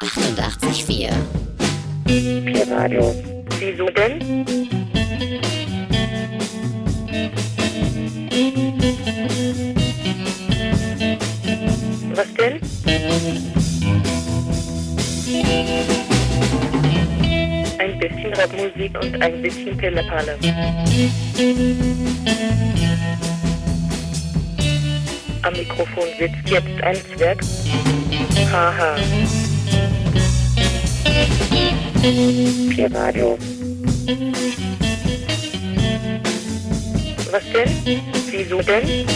88,4. Pi-Radio. Wieso denn? Was denn? Ein bisschen Rapmusik und ein bisschen Pillepalle. Am Mikrofon sitzt jetzt ein Zwerg. Haha. Pi-Radio. Was denn? Wieso denn?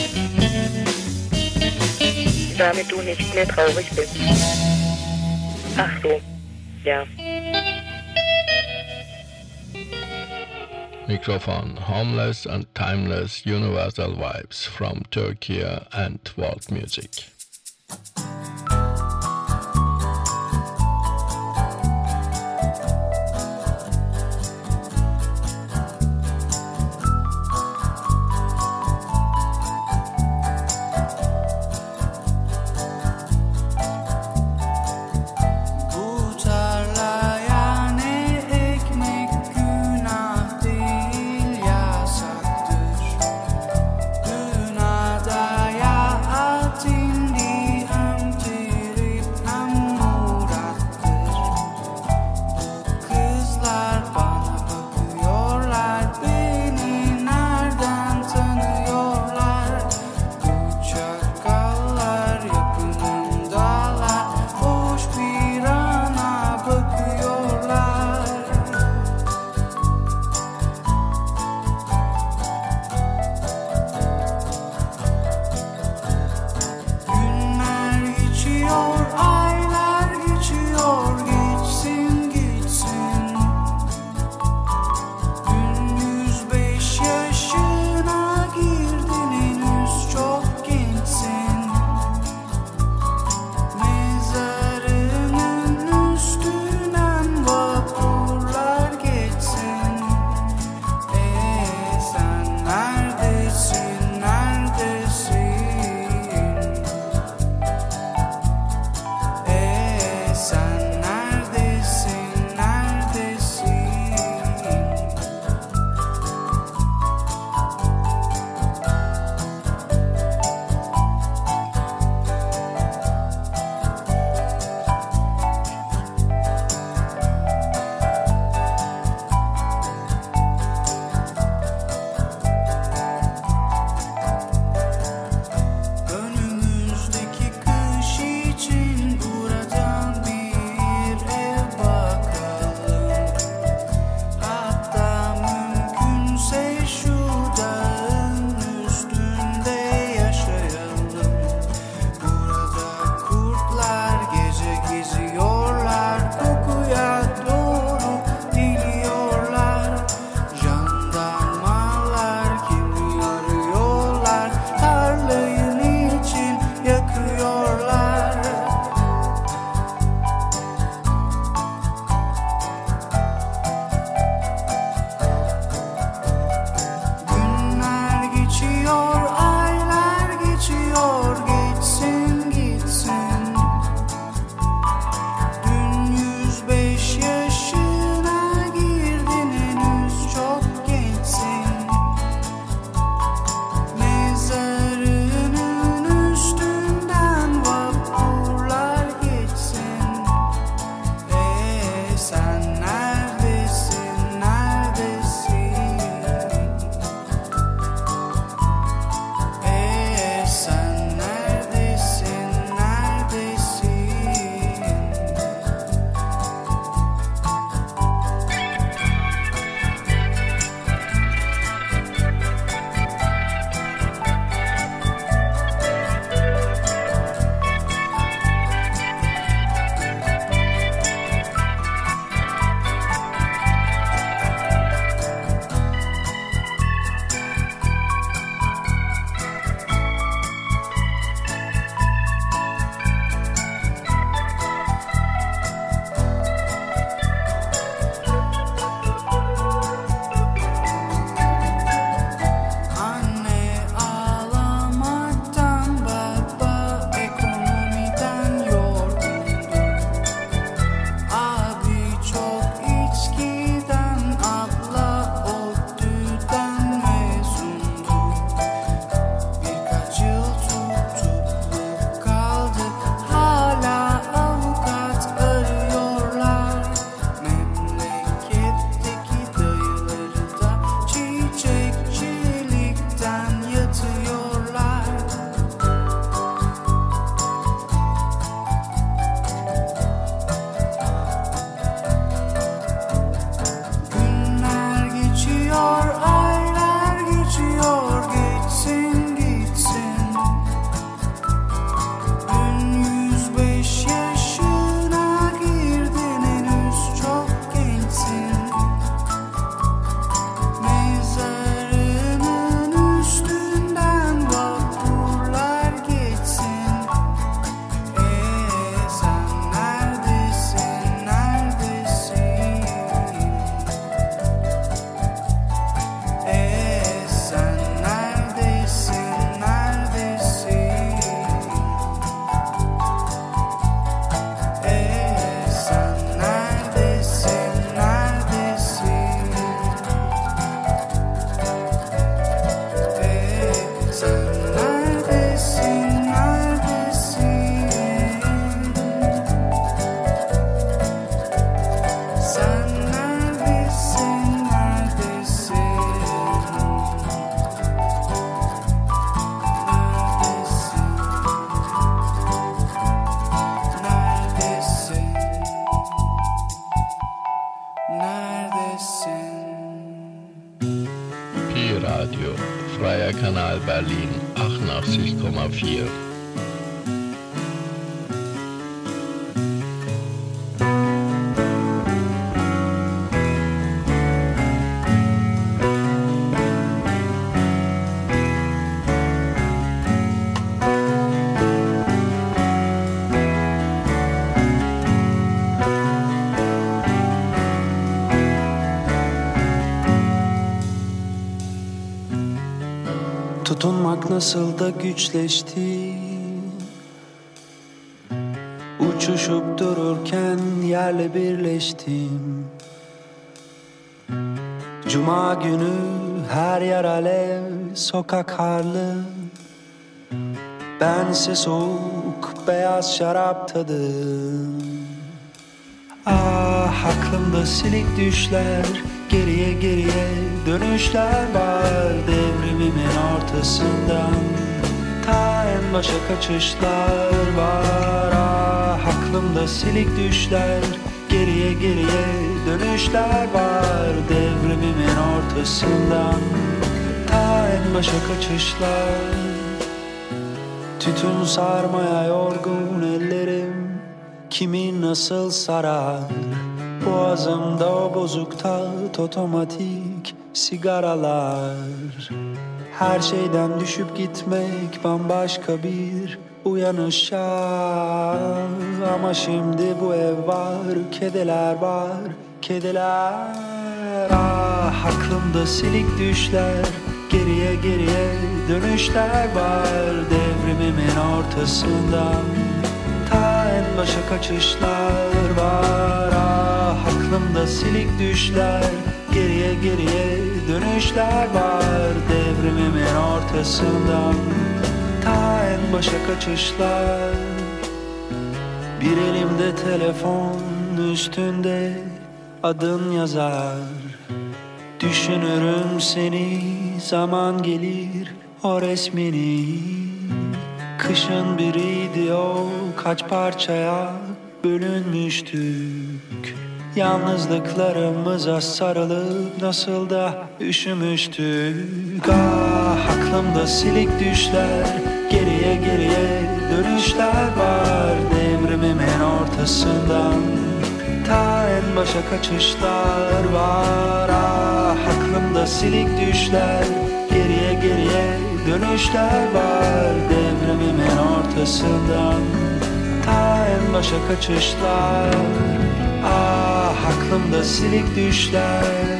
Damit du nicht mehr traurig bist. Ach so. Ja. Microphone Homeless and Timeless Universal Vibes from Turkey and World Music. Tutunmak nasıl da güçleşti. Uçuşup dururken yerle birleştim. Cuma günü her yer alev sokak harlı. Bense soğuk beyaz şarap tadım Ah aklımda silik düşler Geriye geriye dönüşler var Devrimimin ortasından. Ta en başa kaçışlar var. Ah aklımda silik düşler. Geriye geriye dönüşler var Devrimimin ortasından. Ta en başa kaçışlar. Tütün sarmaya yorgun ellerim. Kimin nasıl sarar Boğazımda o bozuk tat otomatik sigaralar. Her şeyden düşüp gitmek bambaşka bir uyanışa Ama şimdi bu ev var, kediler var, kediler Ah aklımda silik düşler Geriye geriye dönüşler var. Devrimimin ortasından Ta en başa kaçışlar var aklımda silik düşler Geriye geriye dönüşler var Devrimimin ortasından. Ta en başa kaçışlar. Bir elimde telefon üstünde adın yazar. Düşünürüm seni zaman gelir o resmini. Kışın biriydi o kaç parçaya bölünmüştük Yalnızlıklarımıza sarılıp nasıl da üşümüştük. Ah aklımda silik düşler Geriye geriye dönüşler var Devrimimin ortasından. Ta en başa kaçışlar var. Ah aklımda silik düşler Geriye geriye dönüşler var Devrimimin ortasından. Ta en başa kaçışlar aklımda silik düşler.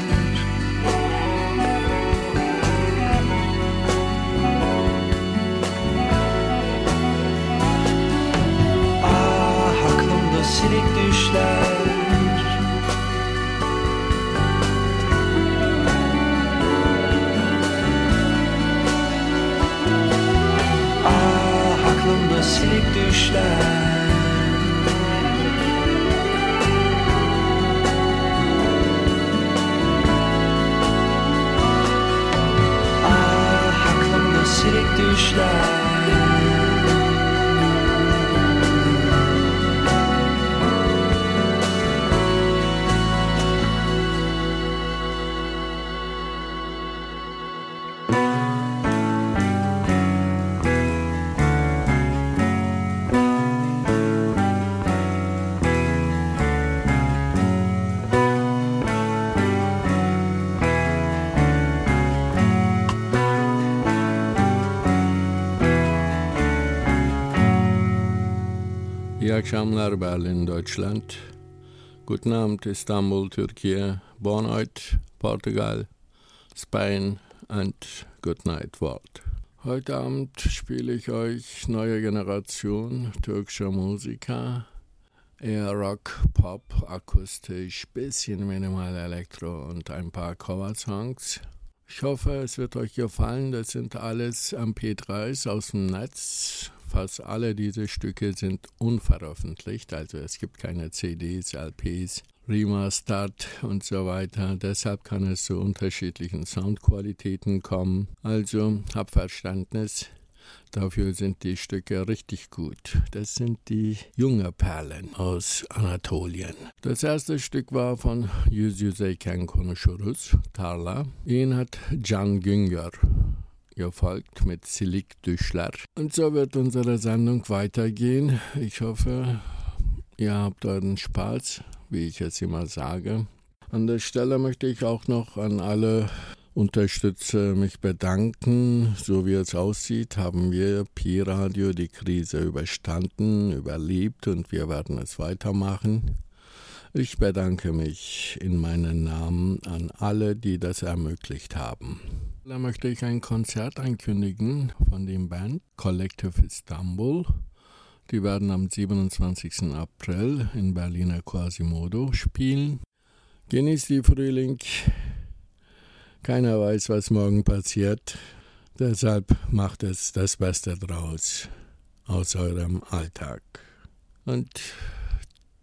Ah aklımda silik düşler. Ah aklımda silik düşler akşamlar Berlin, Deutschland. Guten Abend Istanbul, Türkiye. Bonne Portugal, Spain and good night world. Heute Abend spiele ich euch neue Generation türkischer Musiker. Eher Rock, Pop, akustisch, bisschen minimal Elektro und ein paar Cover-Songs. Ich hoffe, es wird euch gefallen. Das sind alles MP3s aus dem Netz. Fast alle diese Stücke sind unveröffentlicht, also es gibt keine CDs, LPs, Remastered und so weiter. Deshalb kann es zu unterschiedlichen Soundqualitäten kommen. Also hab Verständnis. Dafür sind die Stücke richtig gut. Das sind die junge Perlen aus Anatolien. Das erste Stück war von Yüz Yüzeyken Konuşuruz, Tarla. Ihn hat Can Güngör gefolgt mit Silik Düşler. Und so wird unsere Sendung weitergehen. Ich hoffe, ihr habt euren Spaß, wie ich es immer sage. An der Stelle möchte ich auch noch an alle unterstütze mich bedanken. So wie es aussieht, haben wir Pi-Radio die Krise überstanden, überlebt und wir werden es weitermachen. Ich bedanke mich in meinem Namen an alle, die das ermöglicht haben. Da möchte ich ein Konzert ankündigen von dem Band Collective Istanbul. Die werden am 27. April in Berliner Quasimodo spielen. Genießt die Frühling, keiner weiß, was morgen passiert. Deshalb macht es das Beste draus aus eurem Alltag. Und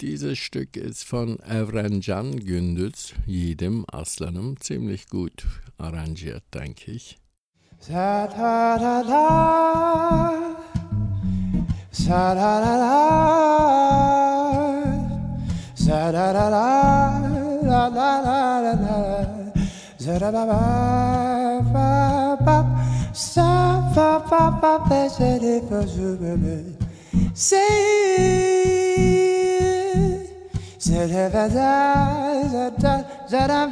dieses Stück ist von Evrencan Gündüz, jedem Aslanım, ziemlich gut arrangiert, denke ich. Sa da da da, sa da da da, sa da da da, la la la la la, za da ba ba ba ba, sa ba ba ba ba, za de ba ba ba, say, za da ba da, za da za da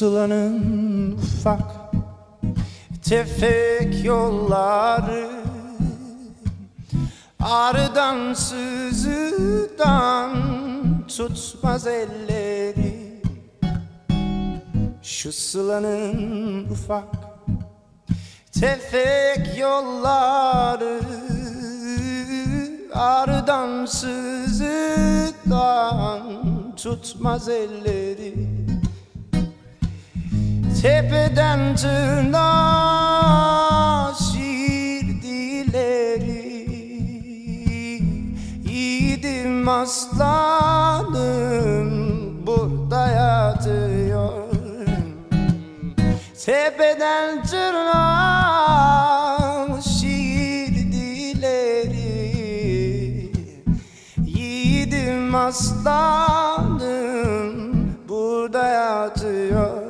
sılanın ufak tefek yolları Ağrıdan sızıdan tutmaz elleri. Şu sılanın ufak tefek yolları Ağrıdan sızıdan tutmaz elleri Tepeden tırnağa şiirdileri Yiğidim aslanım burada yatıyor Tepeden tırnağa şiirdileri Yiğidim aslanım burada yatıyor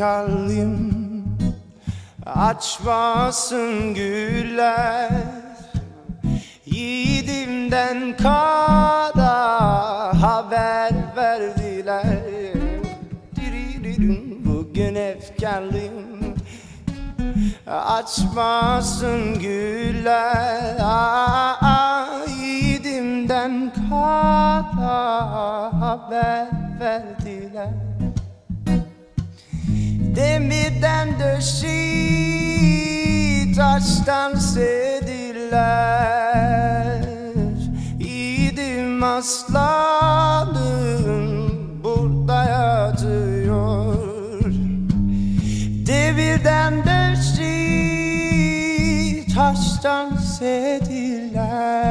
Bugün efkarlıyım Açmasın güller. Yiğidimden kara haber verdiler. Bugün efkarlıyım. Açmasın güller. Aa, Yiğidimden kara haber verdiler Demirden döşi taştan sediler. Yiğidim aslanım burada yatıyor. Demirden döşi taştan sediler.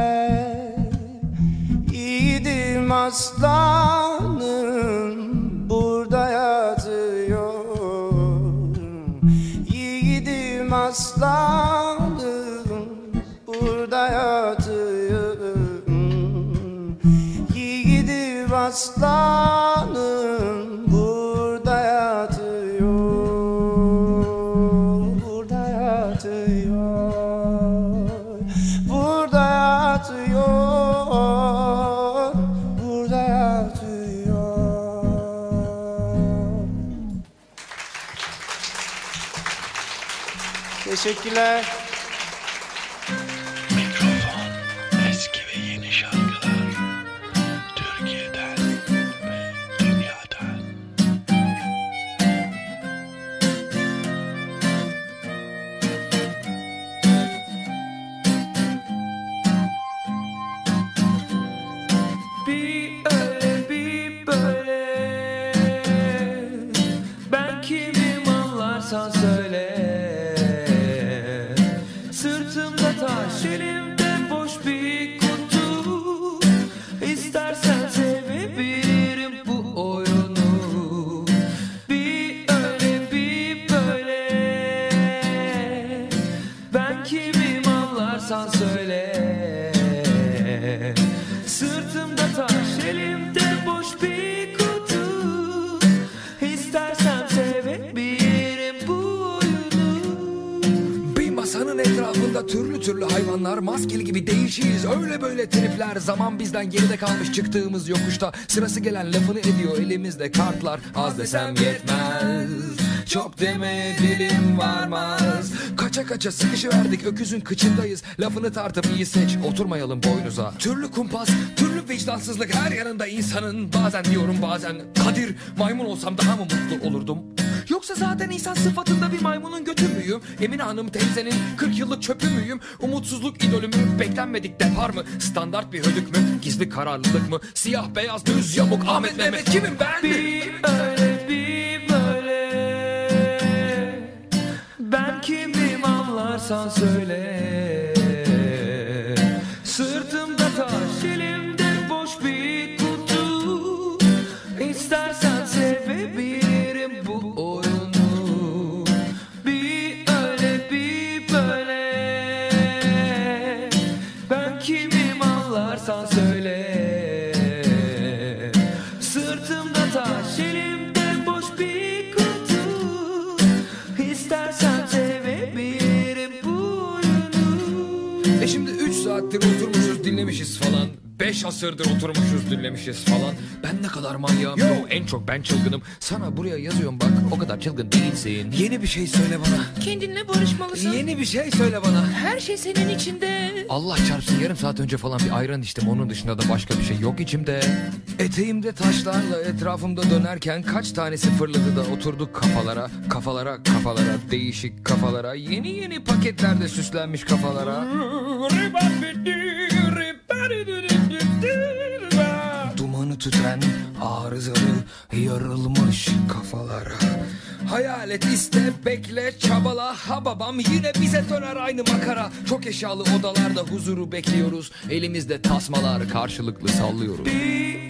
Yiğidim aslanım Aslanım burada yatıyor Yiğidim aslanım Teşekkürler. Türlü hayvanlar maskeli gibi değişiyiz öyle böyle tripler zaman bizden geride kalmış. Çıktığımız yokuşta sırası gelen lafını ediyor. Elimizde kartlar az desem yetmez. Çok demeye dilim varmaz. Kaça kaça sıkışıverdik öküzün kıçındayız. Lafını tartıp iyi seç oturmayalım boynuza. Türlü kumpas türlü vicdansızlık her yanında insanın. Bazen diyorum bazen Kadir maymun olsam daha mı mutlu olurdum Yoksa zaten insan sıfatında bir maymunun götü müyüm? Emine Hanım teyzenin 40 yıllık çöpü müyüm? Umutsuzluk idolü mü? Beklenmedik depar mı? Standart bir hödük mü? Gizli kararlılık mı? Siyah beyaz düz yamuk Ahmet Mehmet kimim ben? Bir öyle bir böyle Ben kimim anlarsan söyle asırdır oturmuşuz dinlemişiz falan. Ben ne kadar manyağım? Yo en çok ben çılgınım. Sana buraya yazıyorum bak o kadar çılgın değilsin. Yeni bir şey söyle bana. Kendinle barışmalısın. Yeni bir şey söyle bana. Her şey senin içinde. Allah çarpsın yarım saat önce falan bir ayran içtim. Onun dışında da başka bir şey yok içimde. Eteğimde taşlarla etrafımda dönerken Kaç tanesi fırladı da oturduk kafalara. Kafalara kafalara değişik kafalara. Yeni yeni paketlerde süslenmiş kafalara. Dumanı tüten arızalı yarılmış kafalara. Hayal et iste bekle çabala. Ha babam yine bize döner aynı makara. Çok eşyalı odalarda huzuru bekliyoruz. Elimizde tasmalar karşılıklı sallıyoruz. Bir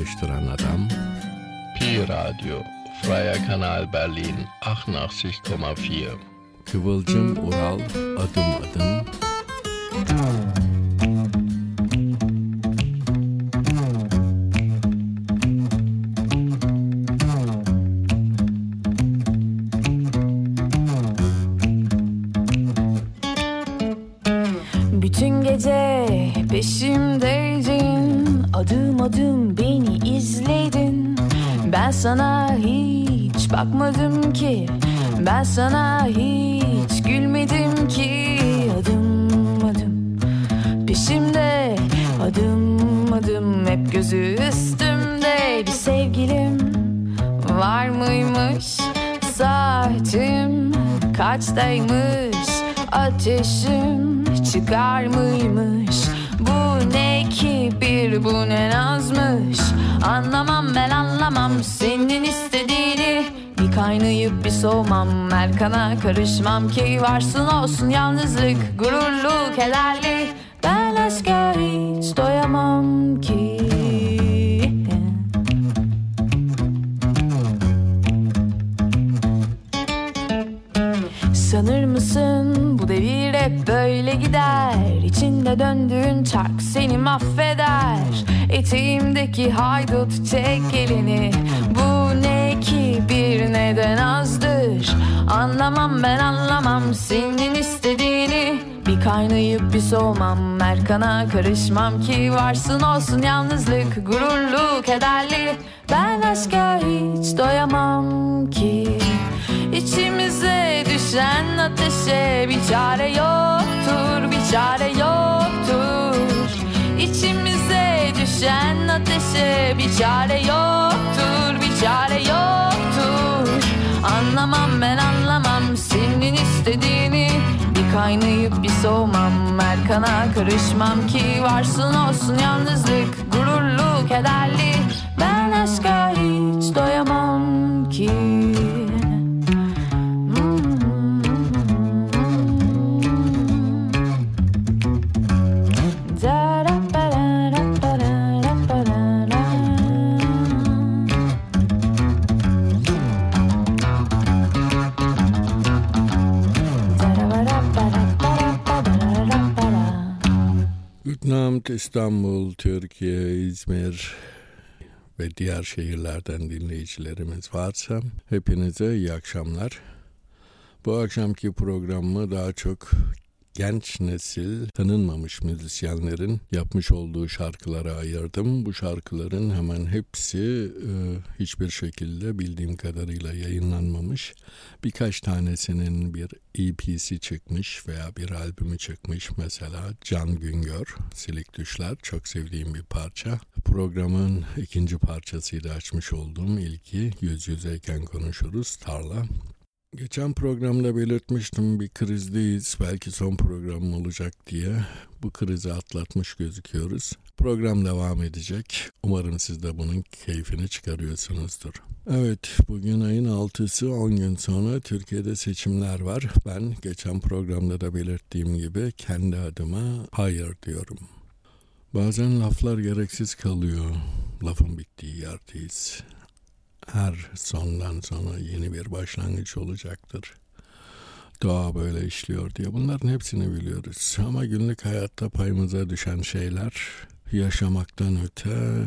karıştıran adam. Pi Radio, Freier Kanal Berlin 88,4. Kıvılcım Ural adım adım. Erkana karışmam ki varsın olsun yalnızlık Gururlu kederli Ben aşka hiç doyamam ki. Sanır mısın bu devir hep böyle gider? İçinde döndüğün çark seni mahveder. Eteğimdeki haydut çek elini. Bu ne ki bir neden azdır Anlamam ben anlamam. Senin istediğini. Bir kaynayıp bir soğumam. Erkana karışmam ki varsın olsun yalnızlık Gururlu kederli ben aşka hiç doyamam ki. İçimize düşen ateşe bir çare yoktur, bir çare yoktur. İçimize düşen ateşe bir çare yoktur, bir çare yoktur. Anlamam ben anlamam. Senin istediğini Bir kaynayıp bir soğumam. Erkana karışmam ki varsın olsun yalnızlık Gururlu kederli. Ben aşka hiç doyamam ki Abend İstanbul, Türkiye, İzmir ve diğer şehirlerden dinleyicilerimiz varsa hepinize iyi akşamlar. Bu akşamki programımı daha çok genç nesil tanınmamış müzisyenlerin yapmış olduğu şarkılara ayırdım. Bu şarkıların hemen hepsi e, hiçbir şekilde bildiğim kadarıyla yayınlanmamış. Birkaç tanesinin bir EP'si çıkmış veya bir albümü çıkmış. Mesela Can Güngör, Silik Düşler çok sevdiğim bir parça. Programın ikinci parçasıydı açmış olduğum ilki Yüz Yüzeyken Konuşuruz Tarla. Geçen programda belirtmiştim bir krizdeyiz. Belki son program olacak diye. Bu krizi atlatmış gözüküyoruz. Program devam edecek. Umarım siz de bunun keyfini çıkarıyorsunuzdur. Evet, bugün ayın 6'sı 10 gün sonra Türkiye'de seçimler var. Ben geçen programda da belirttiğim gibi kendi adıma hayır diyorum. Bazen laflar gereksiz kalıyor. Lafın bittiği yerdeyiz her sondan sonra yeni bir başlangıç olacaktır. Doğa böyle işliyor diye bunların hepsini biliyoruz. Ama günlük hayatta payımıza düşen şeyler yaşamaktan öte,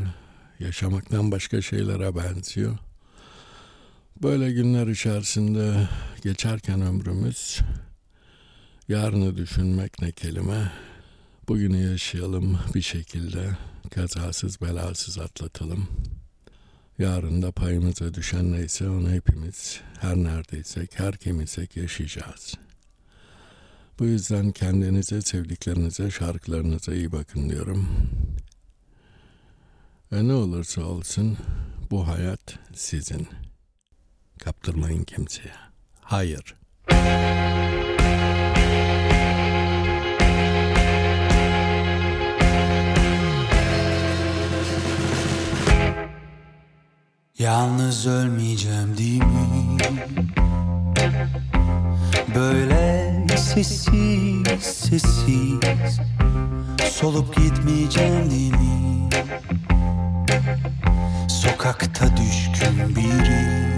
yaşamaktan başka şeylere benziyor. Böyle günler içerisinde geçerken ömrümüz yarını düşünmek ne kelime. Bugünü yaşayalım bir şekilde kazasız belasız atlatalım. Yarın da payımıza düşen neyse onu hepimiz her neredeysek, her kimiysek yaşayacağız. Bu yüzden kendinize, sevdiklerinize, şarkılarınıza iyi bakın diyorum. Ve ne olursa olsun bu hayat sizin. Kaptırmayın kimseye. Hayır. Yalnız ölmeyeceğim değil mi? Böyle sessiz sessiz Solup gitmeyeceğim değil mi? Sokakta düşkün biri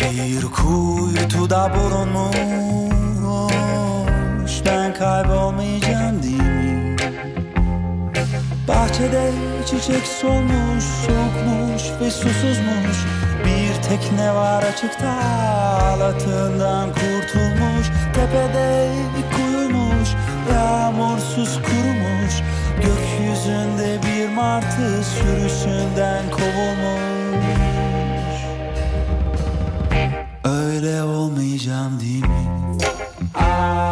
Bir kuytuda bulunmuş Bahçede çiçek solmuş, soğukmuş ve susuzmuş. Bir tekne var açıkta, alatından kurtulmuş. Tepede kuyumuş, yağmursuz kurumuş. Gökyüzünde bir martı sürüsünden kovulmuş. Öyle olmayacağım değil mi? Aa,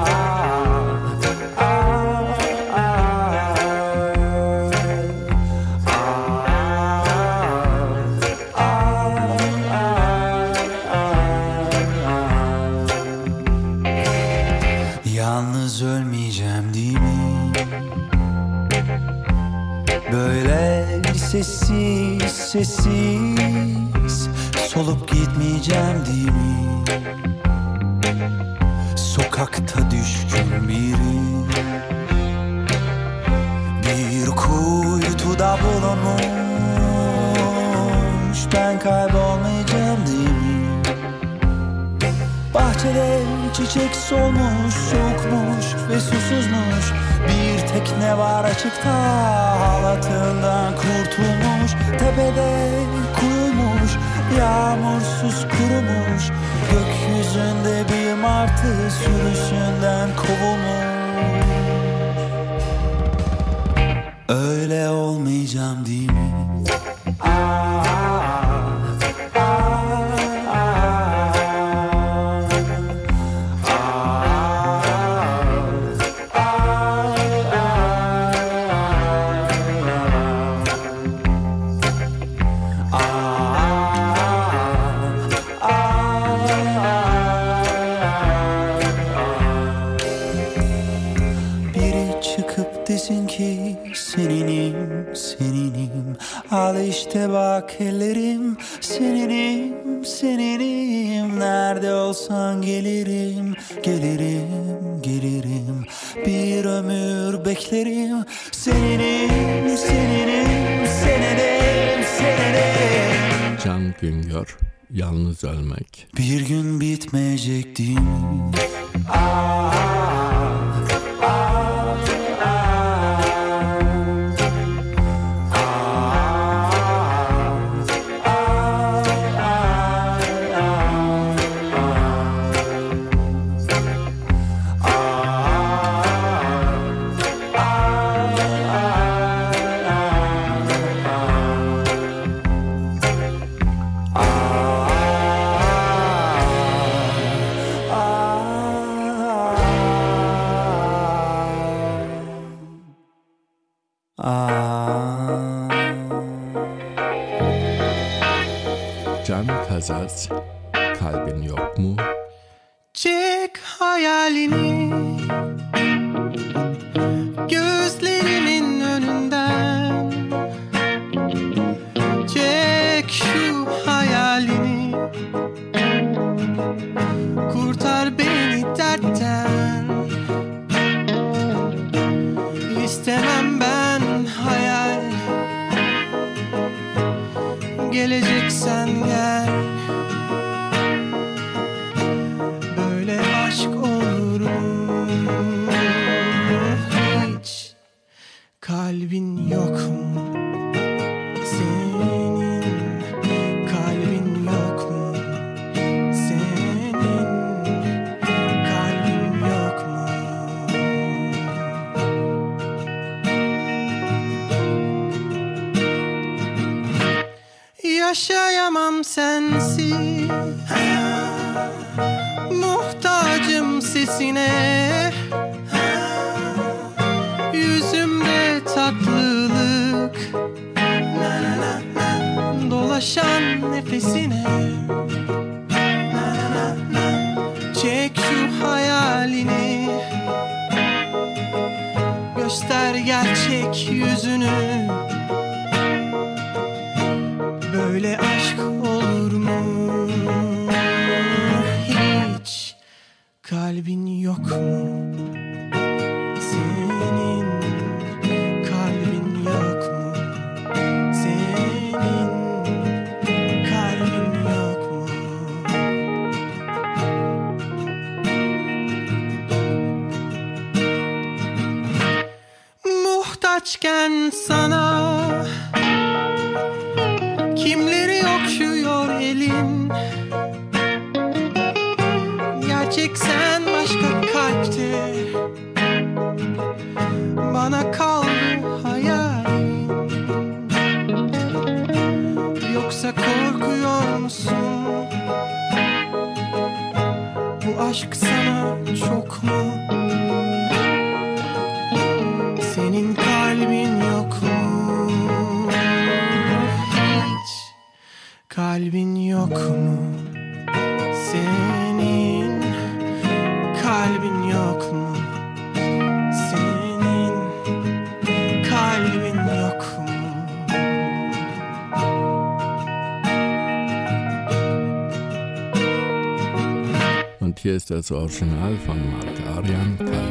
sessiz Solup gitmeyeceğim değil mi? Sokakta düşkün biri Bir kuytuda bulunmuş Ben kaybolmayacağım değil mi? Bahçede çiçek solmuş, soğukmuş ve susuzmuş Bir tekne var açıkta, halatından kurtulmuş Tepede kuyumuş, yağmursuz kurumuş Gökyüzünde bir martı sürüsünden kovulmuş Öyle olmayacağım değil mi? Olsan gelirim, gelirim, gelirim. Bir ömür beklerim Seninim, seninim, seninim, seninim Can Güngör, Yalnız Ölmek. Bir gün bitmeyecek das Original von Mark Arian, Calvin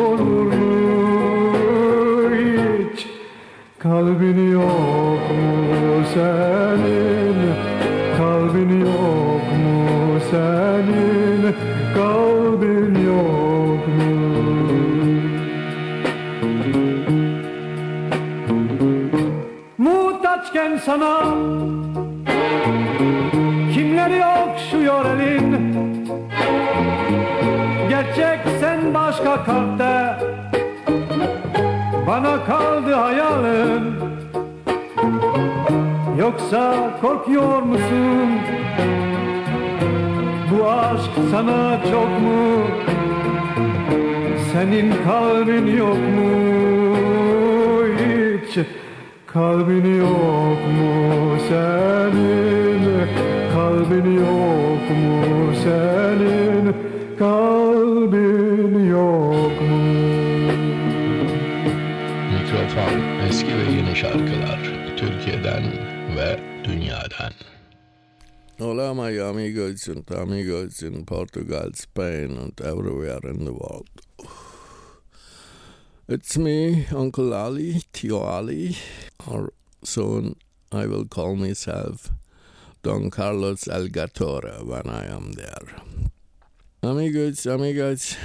olur mu hiç? Kalbin yok mu senin Bana kaldı hayalin Yoksa korkuyor musun? Bu aşk sana çok mu? Senin kalbin yok mu? Hiç Kalbin yok mu? Senin Kalbin yok mu? Senin Kalbin yok Mikrofon eski ve yeni şarkılar Türkiye'den ve dünyadan. Hola, my amigos and amigos in Portugal, Spain, and everywhere in the world. It's me, Uncle Ali, Tio Ali, or soon I will call myself Don Carlos El when I am there. Amigos, amigos,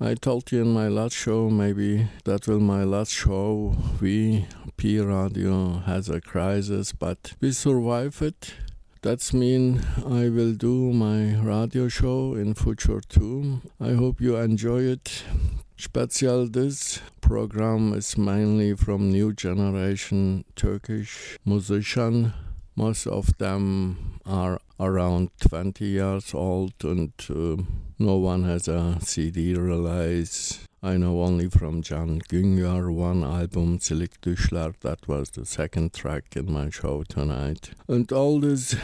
I told you in my last show, maybe that will my last show. We, P Radio, has a crisis, but we survive it. That's mean I will do my radio show in future too. I hope you enjoy it. Special this program is mainly from new generation Turkish musician. Most of them are around 20 years old and uh, no one has a CD release. I know only from Jan Güngör one album, Silik Düşler, that was the second track in my show tonight. And all these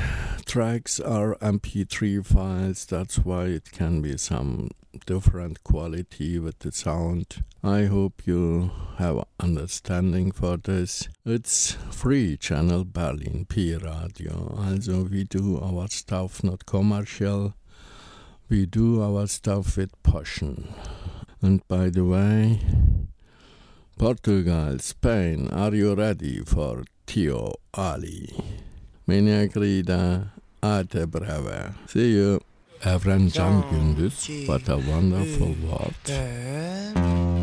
tracks are MP3 files, that's why it can be some different quality with the sound. I hope you have understanding for this. It's free channel Berlin P Radio. Also we do our stuff not commercial. We do our stuff with passion. And by the way, Portugal, Spain, are you ready for Tio Ali. Mine grida ate breve. See you. Evren Can Gündüz, What a Wonderful World.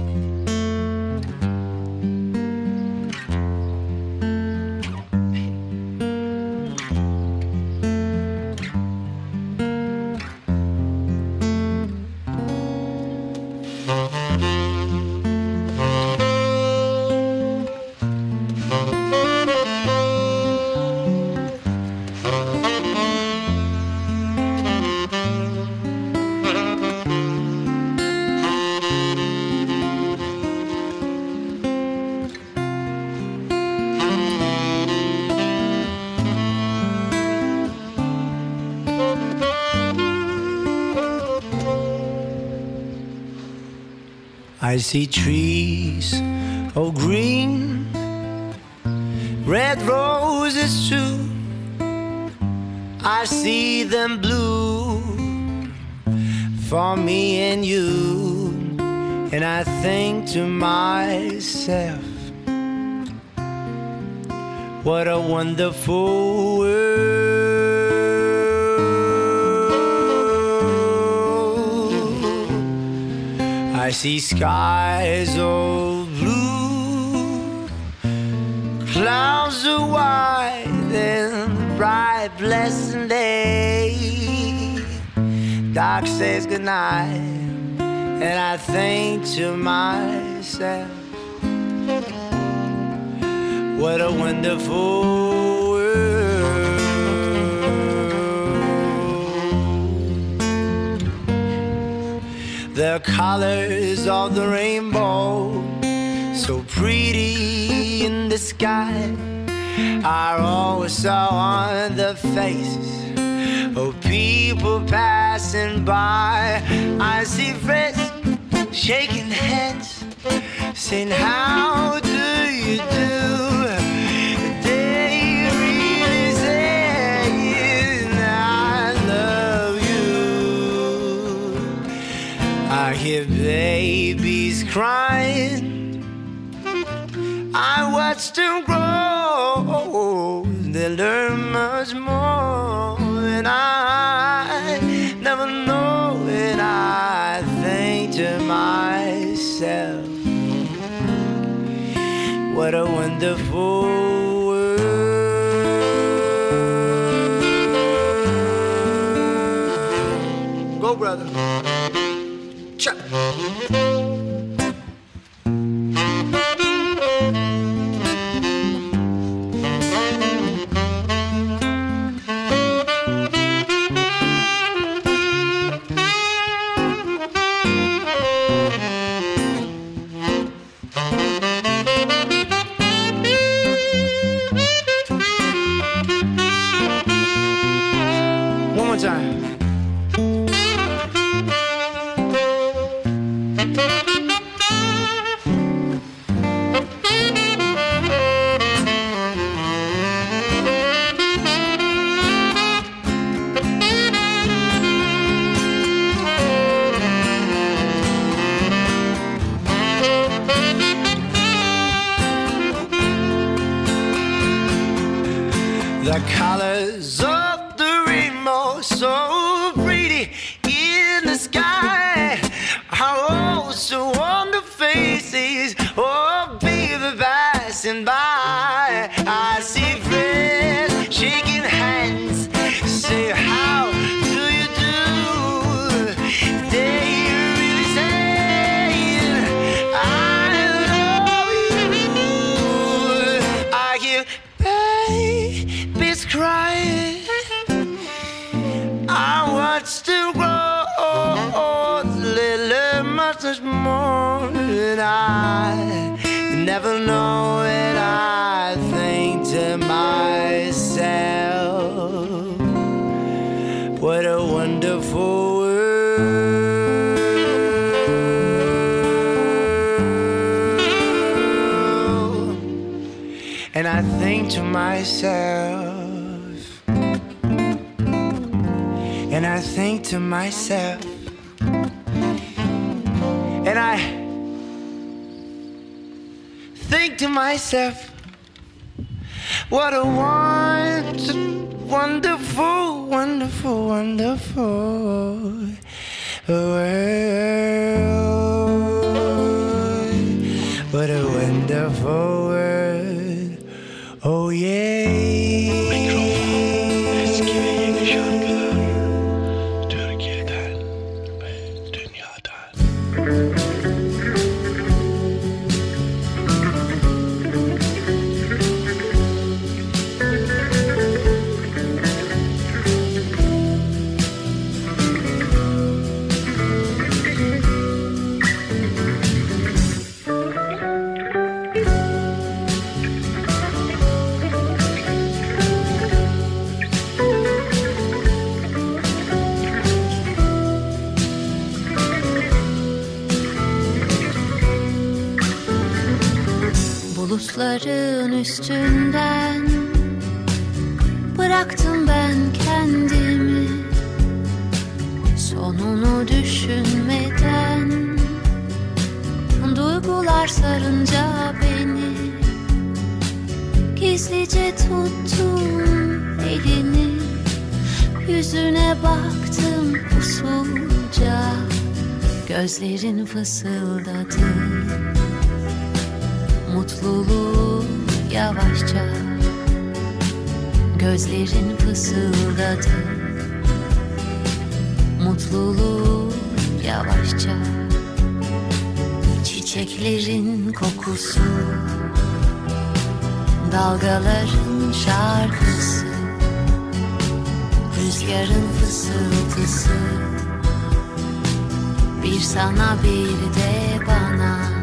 I see trees of green, red roses too. I see them blue for me and you, and I think to myself, what a wonderful world. I see skies all blue, clouds are white, and bright blessed day. Dark says goodnight, and I think to myself, what a wonderful The colors of the rainbow, so pretty in the sky, are also on the faces of people passing by. I see friends shaking hands, saying, How do you do? I hear babies crying. I watch them grow. They learn much more, and I never know. And I think to myself, what a wonderful myself, and I think to myself, and I think to myself, What a wonderful, wonderful, wonderful, wonderful world. What a wonderful Bulutların üstünden Bıraktım ben kendimi. Sonunu düşünmeden Duygular sarınca beni. Gizlice tuttum elini. Yüzüne baktım usulca. Gözlerin fısıldadı mutluluğu yavaşça. Gözlerin fısıldadı. Mutluluğu yavaşça. Çiçeklerin kokusu. Dalgaların şarkısı. Rüzgarın fısıltısı. Bir sana bir de bana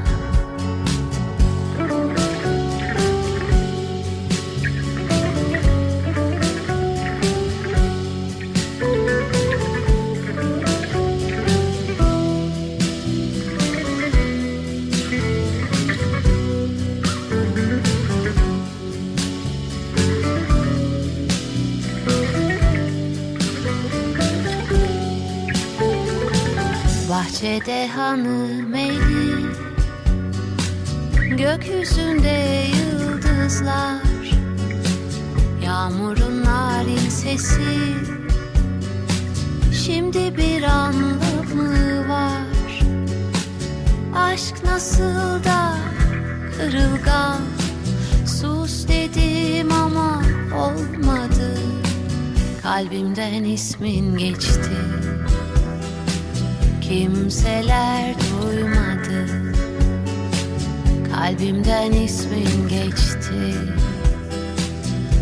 Bahçede hanım eli. Gökyüzünde yıldızlar Yağmurun narin sesi. Şimdi bir anlamı var? Aşk nasıl da kırılgan. Sus dedim ama olmadı. Kalbimden ismin geçti Kimseler duymadı. Kalbimden ismin geçti.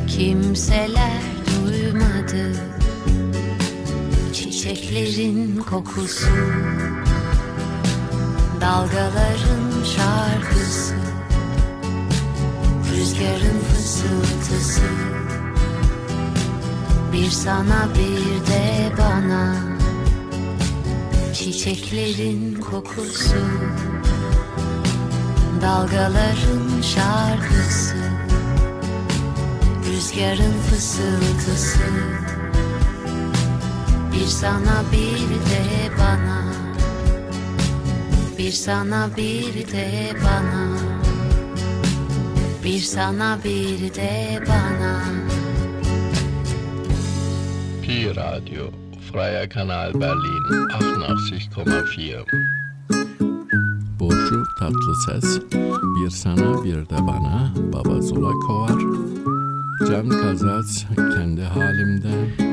Kimseler duymadı. Çiçeklerin kokusu Dalgaların şarkısı Rüzgarın fısıltısı. Bir sana bir de bana Çiçeklerin kokusu Dalgaların şarkısı Rüzgarın fısıltısı. Bir sana bir de bana. Bir sana bir de bana. Bir sana bir de bana. Pi Radio, Freier Kanal Berlin 88,4. Boşu tatlı ses Bir sana bir de bana Baba Zula kovar Can Kazaz kendi halimde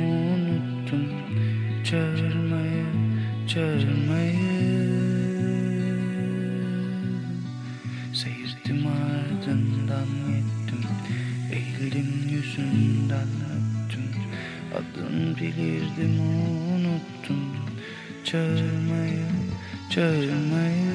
unuttum. Çağırmayı, çağırmayı. Seyirdim ardından gittim Eğildim yüzünden öptüm. Adın bilirdim unuttum. Çağırmayı, çağırmayı.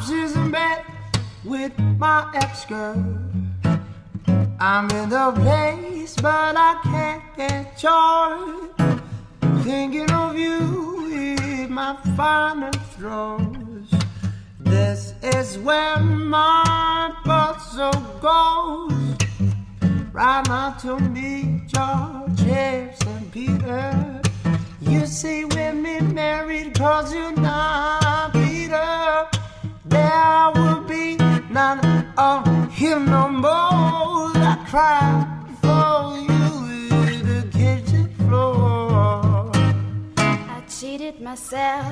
I'm in bed with my ex girl. I'm in the place, but I can't get joy. Thinking of you in my final throes. This is where my puzzle goes. Right now to me, George, James, and Peter. You say women married cause you're not Peter. There will be none of him no more. I cry for you in the kitchen floor. I cheated myself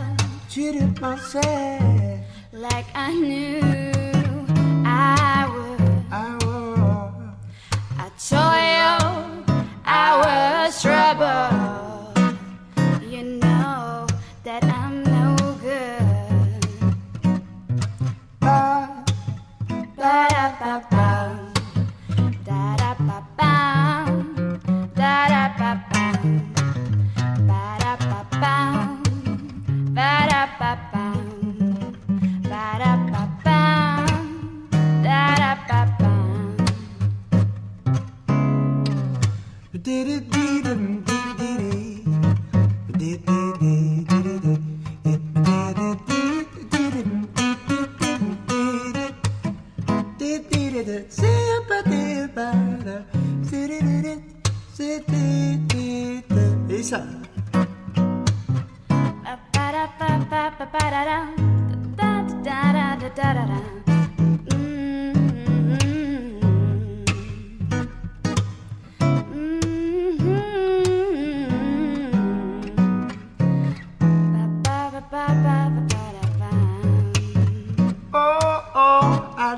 Cheated myself. like I knew I would. I will. I you I was trouble. da da da da da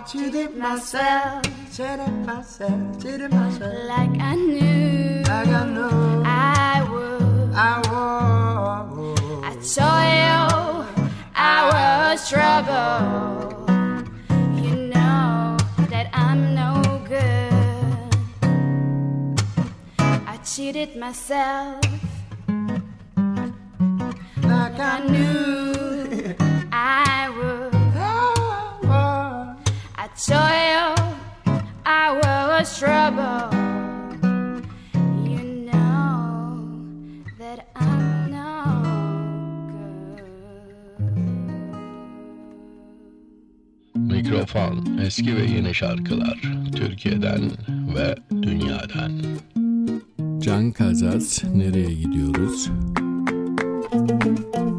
oh, I cheated myself, cheated myself, cheated myself. Like I knew Like I knew I would. I was. I told you I was trouble. You know that I'm no good. I cheated myself Like I knew I told you I was trouble. You know that I'm no Mikrofon, eski ve yeni şarkılar Türkiye'den ve dünyadan. Can Kazaz nereye gidiyoruz? Ahşap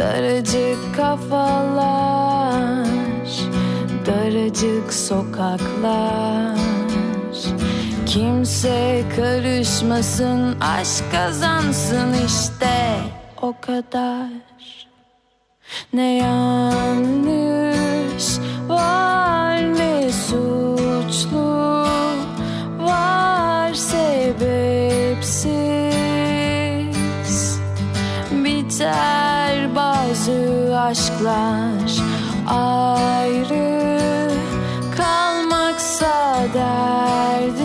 Daracık kafalar Daracık sokaklar. Kimse karışmasın Aşk kazansın işte. O kadar. Ne yanlış var ne suç aşklar ayrı kalmaksa derdi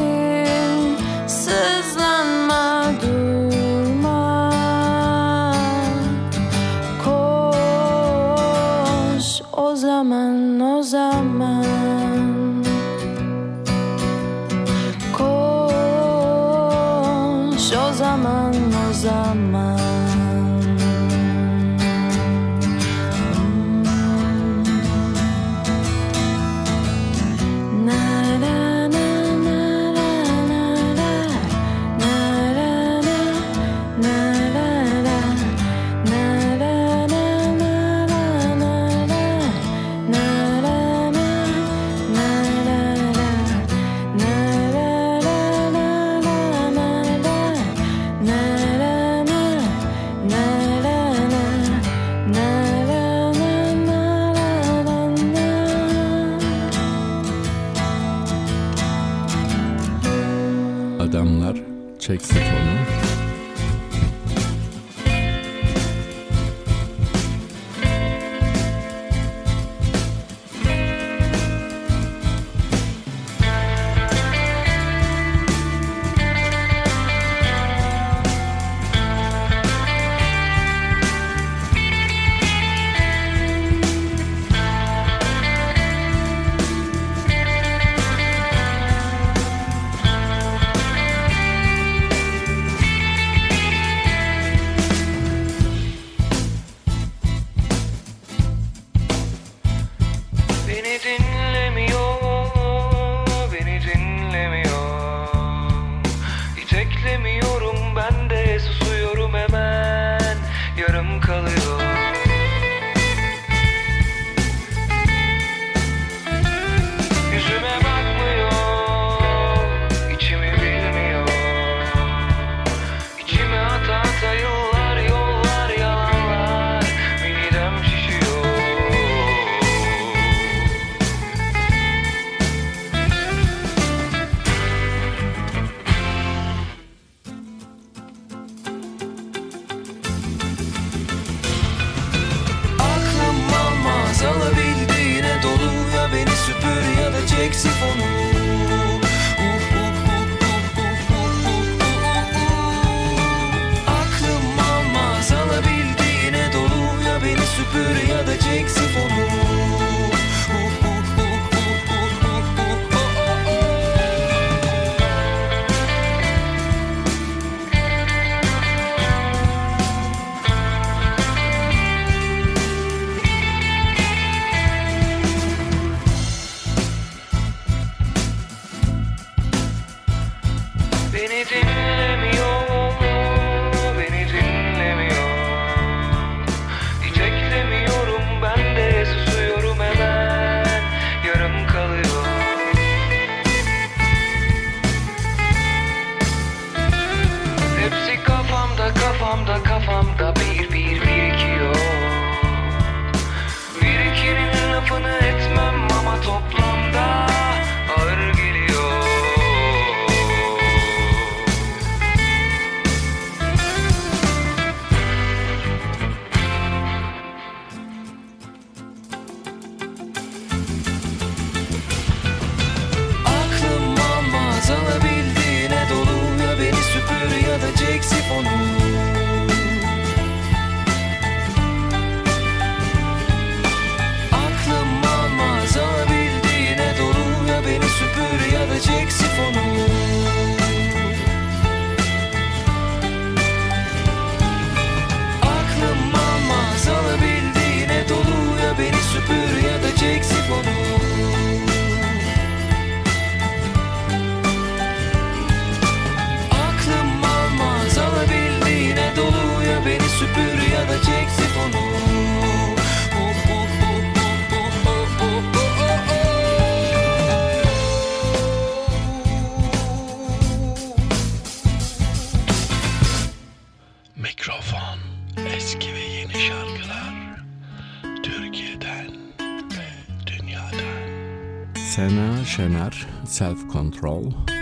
Self Control.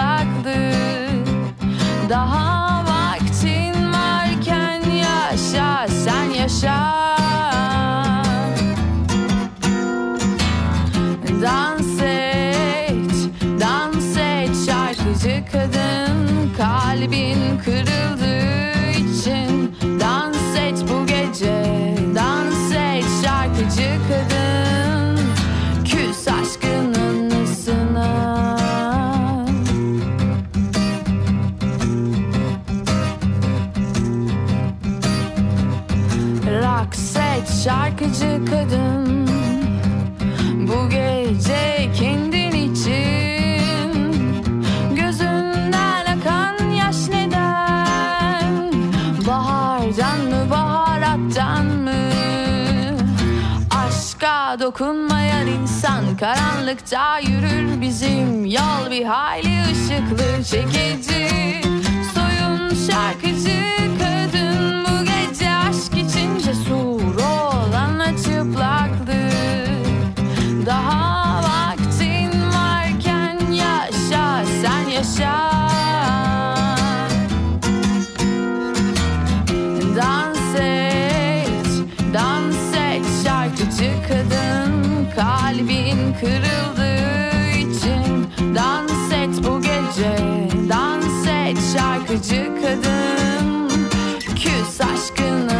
uzaklığı Daha vaktin varken yaşa sen yaşa. Dans et, dans et şarkıcı kadın Kalbin kırıldı. gördüm bu gece kendin için gözünden akan yaş neden? Bahardan mı baharattan mı? Aşka dokunmayan insan karanlıkta yürür. Bizim yol bir hayli ışıklı çekici soyun şarkıcı Kalbin kırıldığı için Dans et bu gece. Dans et şarkıcı kadın. Küs aşkını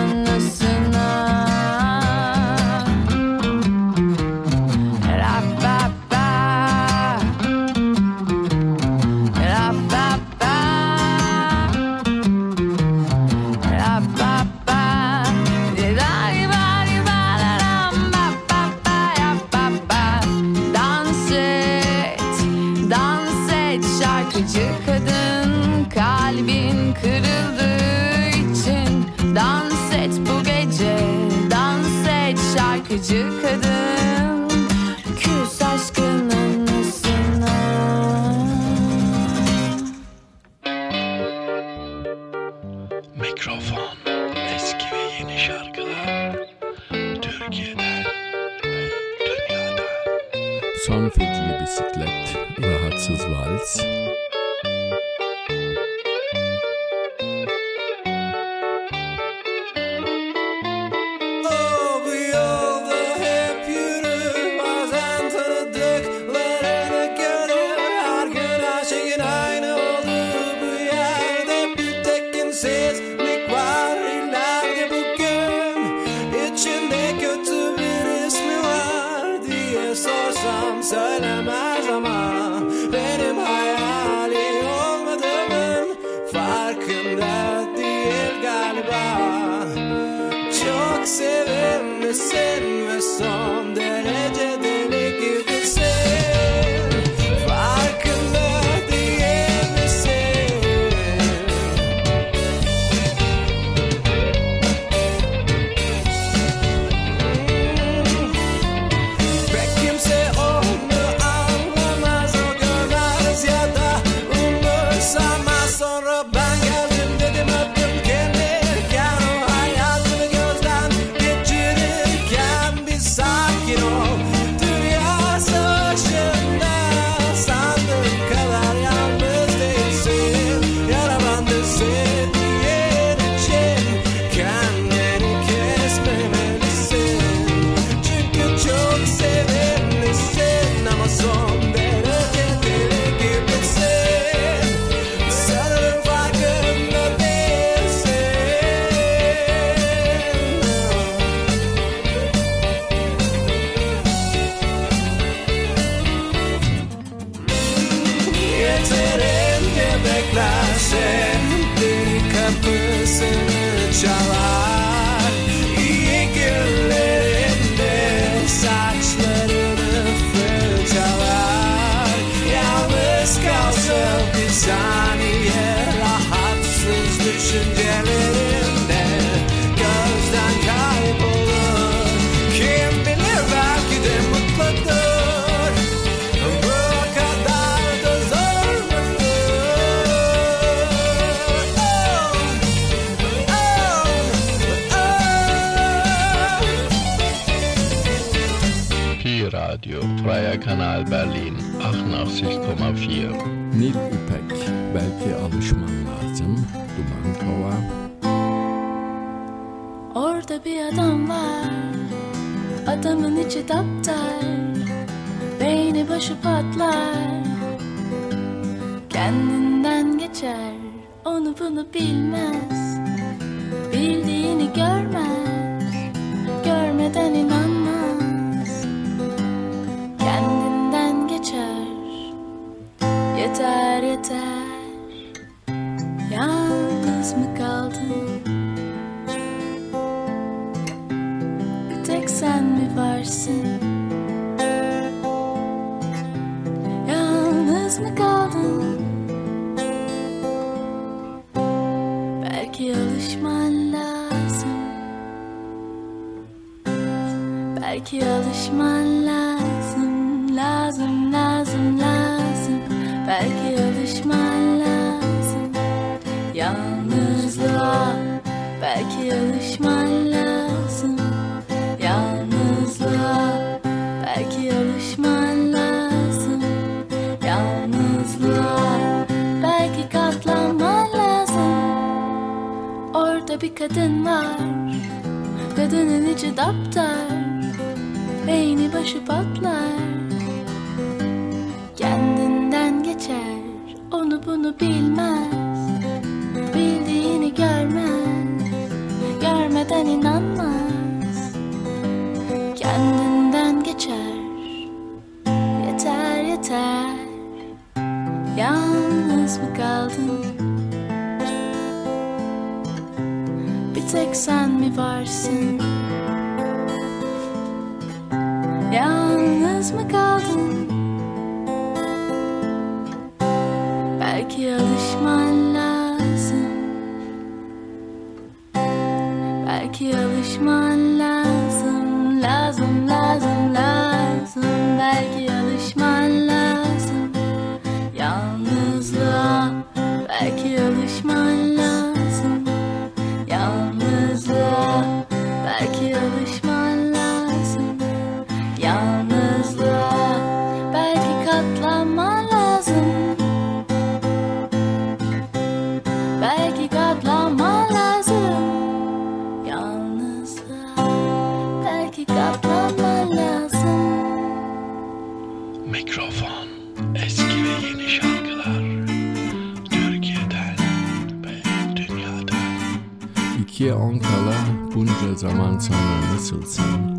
zaman sonra nasılsın?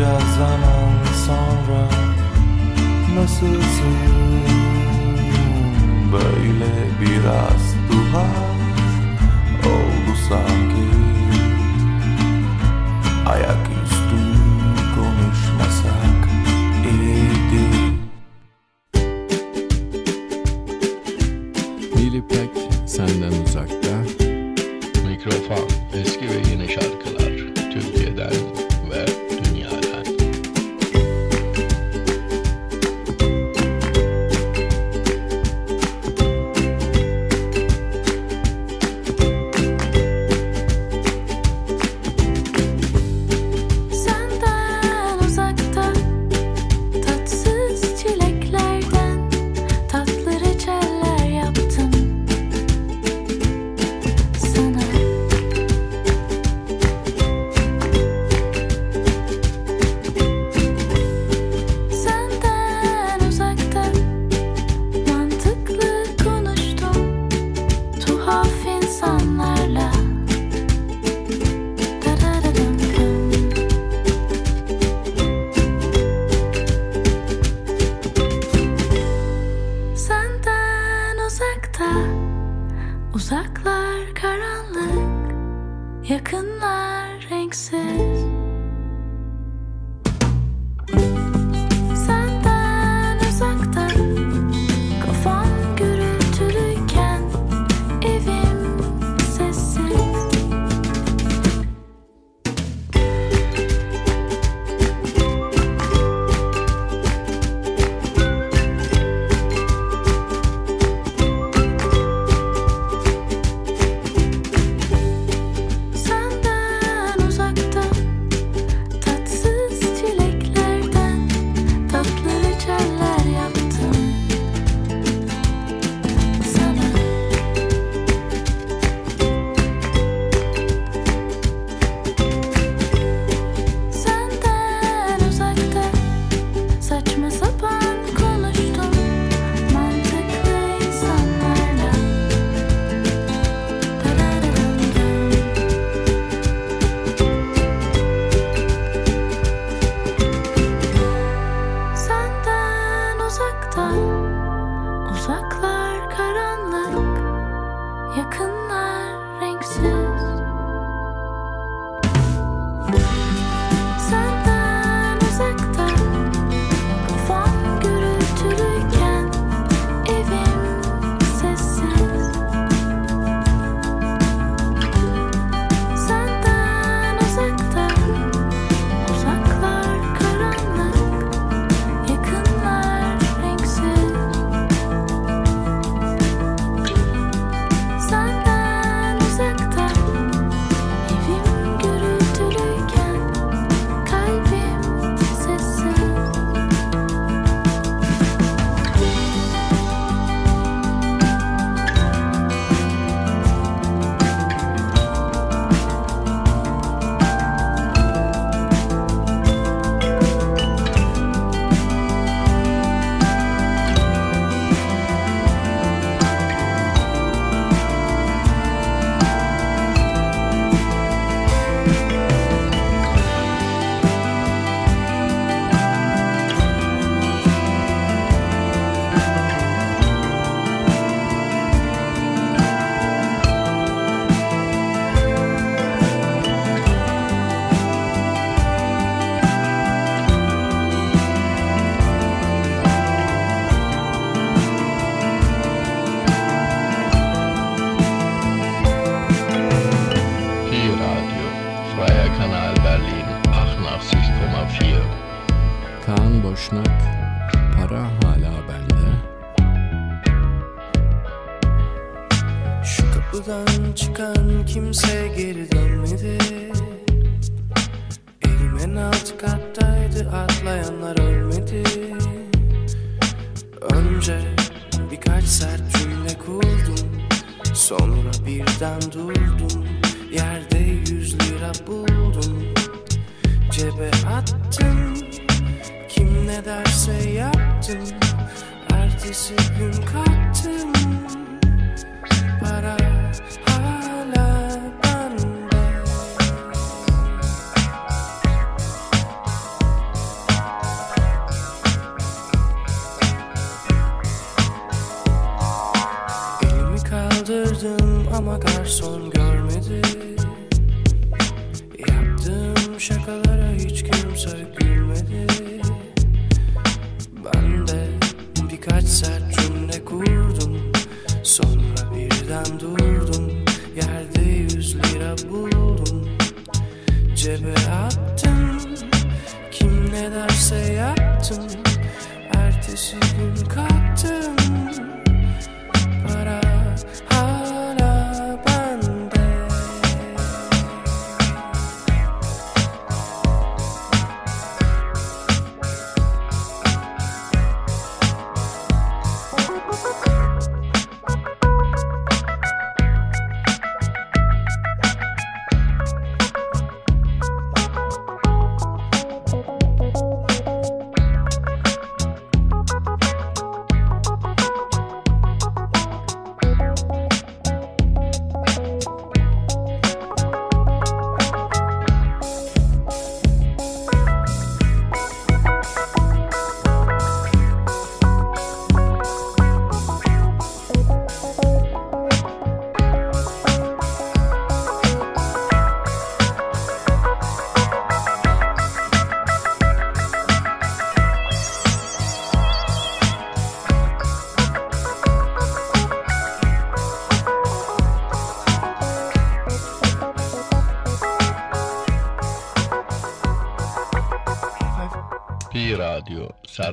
Bunca zaman sonra nasılsın Böyle biraz tuhaf oldu sanki. Ayak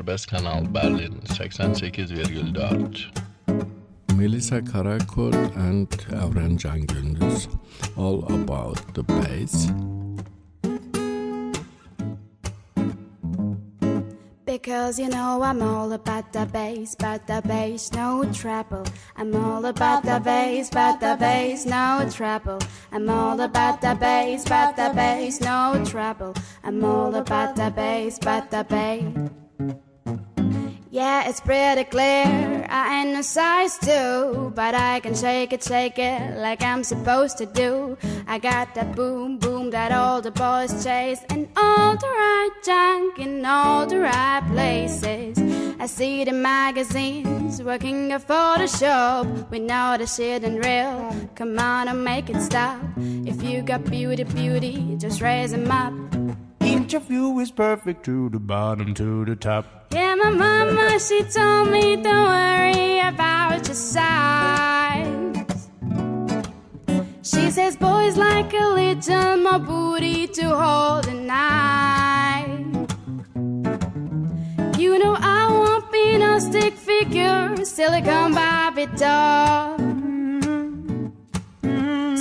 Serbest Kanal Berlin 88,4 Melissa Karakurt and Evren Can Gündüz, All About the Bass. Because you know I'm all about the bass, about the bass, no trouble. I'm all about the bass, about the bass, no trouble. I'm all about the bass, about the bass, no trouble. I'm all about the bass, about the bass. Yeah, it's pretty clear. I ain't no size two, but I can shake it, shake it like I'm supposed to do. I got that boom, boom that all the boys chase, and all the right junk in all the right places. I see the magazines working at Photoshop. We know the shit ain't real. Come on and make it stop. If you got beauty, beauty, just raise 'em up. Interview is perfect to the bottom to the top. Yeah, my mama, she told me don't worry about your size. She says boys like a little more booty to hold at night. You know I won't be no stick figure, silicone Barbie doll.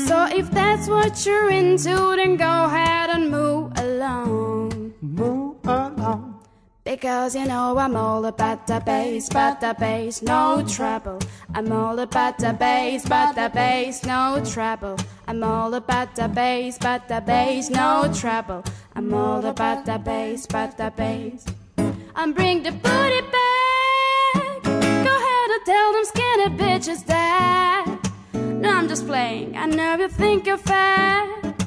So if that's what you're into, then go ahead and move along. Because you know I'm all about the bass, about the bass, no trouble. I'm all about the bass, about the bass, no trouble. I'm all about the bass, about the bass, no trouble. I'm all about the bass, about the bass. I'm bring the booty back. Go ahead and tell them skinny bitches that. No, I'm just playing. I know you think you're fat.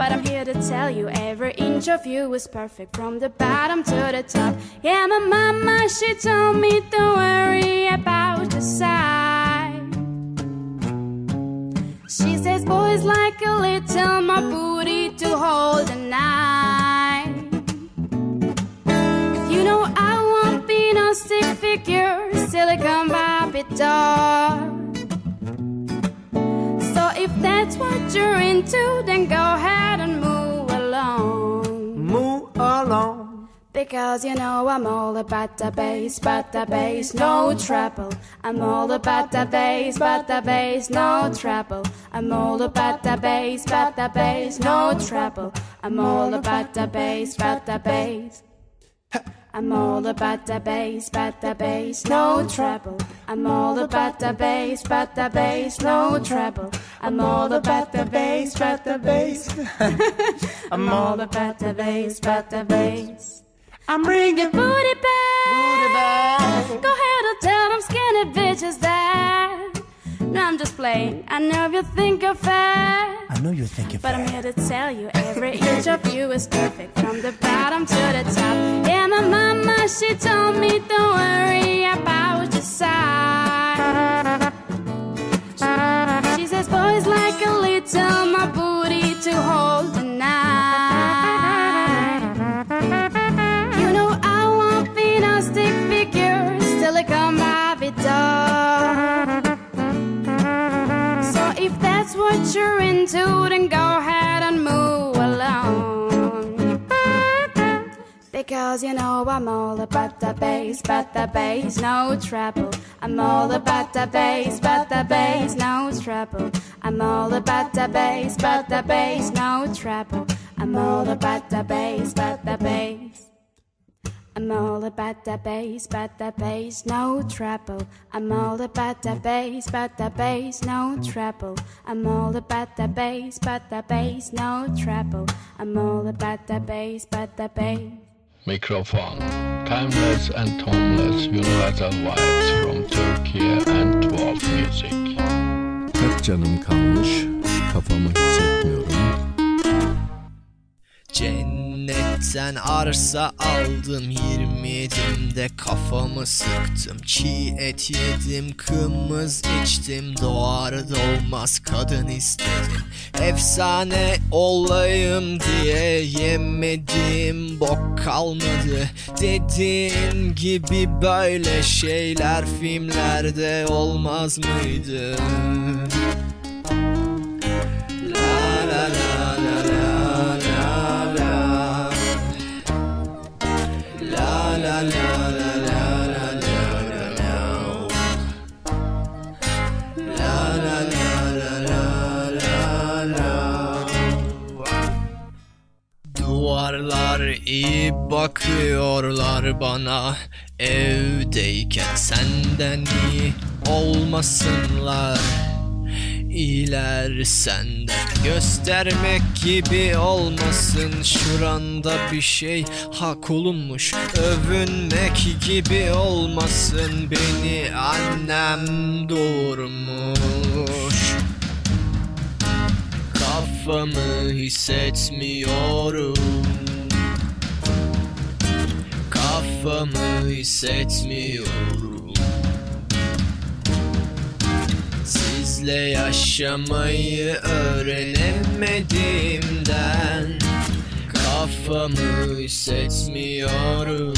But I'm here to tell you every inch of you is perfect from the bottom to the top. Yeah, my mama, she told me don't worry about the size. She says boys like a little more booty to hold the night. You know I won't be no stick figure, silicone Barbie doll. If that's what you're into, then go ahead and move along. Move along. Because you know I'm all about the bass, but the bass, no trouble. I'm all about the bass, but the bass, no trouble. I'm all about the bass, but the bass, no trouble. I'm all about the bass, but the bass. I'm all about the bass, but the bass, no trouble. I'm all about the bass, but the bass, no trouble. I'm all about the bass, but the bass. I'm all about the bass, but the bass. I'm bringing booty back. Booty back. Go ahead and tell them skinny bitches that. No, I'm just playing. I know you think you're fat. I know you think you're But I'm here to tell you every inch of you is perfect from the bottom to the top. Yeah, my mama, she told me don't worry about your size. She says boys like a little my booty to hold you're into, then go ahead and move along. Because you know I'm all about the bass, but the bass, no trouble. I'm all about the bass, but the bass, no trouble. I'm all about the bass, but the bass, no trouble. I'm all about the bass, but the bass. I'm all about the bass, but the bass, no trouble. I'm all about the bass, but the bass, no trouble. I'm all about the bass, but the bass, no trouble. I'm all about the bass, but the bass. Mikrofon. Timeless and toneless universal vibes from Turkey and dwarf music. Hep canım kalmış, kafamı hissetmiyorum. Cennetten arsa aldım 27'imde kafamı sıktım. Çiğ et yedim kımız içtim. Doğar doğmaz kadın istedim. Efsane olayım diye yemedim bok kalmadı. Dediğin gibi böyle şeyler filmlerde olmaz mıydı? Duvarlar iyi bakıyorlar bana. Evdeyken senden iyi olmasınlar İyiler senden göstermek gibi olmasın Şuranda bir şey hak olunmuş. Övünmek gibi olmasın Beni annem doğurmuş. Kafamı hissetmiyorum. Kafamı hissetmiyorum Sizle yaşamayı öğrenemediğimden Kafamı hissetmiyorum.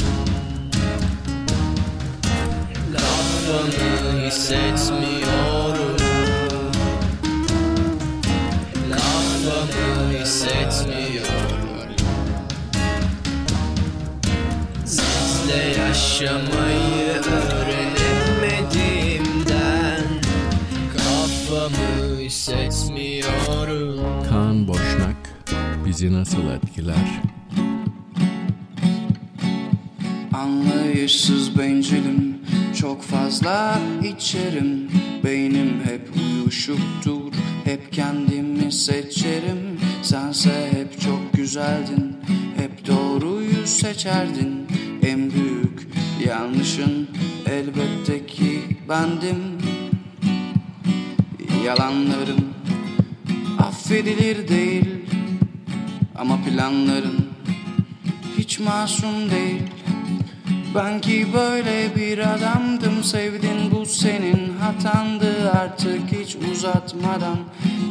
Kafamı hissetmiyorum. Kafamı hissetmiyorum. Sizle yaşamayı öğrenemediğimden hissetmiyorum. Kaan Boşnak bizi nasıl etkiler? Anlayışsız bencilim Çok fazla içerim. Beynim hep uyuşuktur Hep kendimi seçerim. Sense hep çok güzeldin Hep doğruyu seçerdin. En büyük yanlışın Elbette ki bendim Yalanlarım affedilir değil Ama planların hiç masum değil. Ben ki böyle bir adamdım Sevdin bu senin hatandı. Artık hiç uzatmadan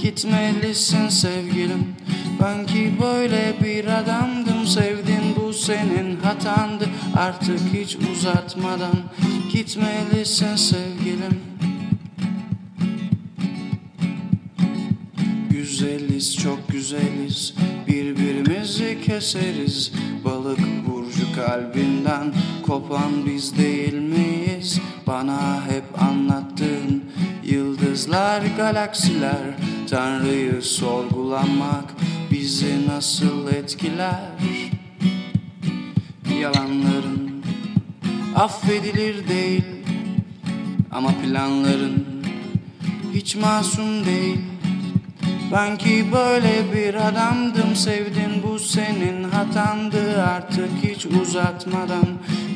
Gitmelisin sevgilim. Ben ki böyle bir adamdım Sevdin bu senin hatandı. Artık hiç uzatmadan Gitmelisin sevgilim Güzeliz çok güzeliz. Birbirimizi keseriz. Balık burcu kalbinden kopan biz değil miyiz? Bana hep anlattığın yıldızlar, galaksiler. Tanrı'yı sorgulamak bizi nasıl etkiler? Yalanların affedilir değil. Ama planların hiç masum değil ben ki böyle bir adamdım Sevdin bu senin hatandı. Artık hiç uzatmadan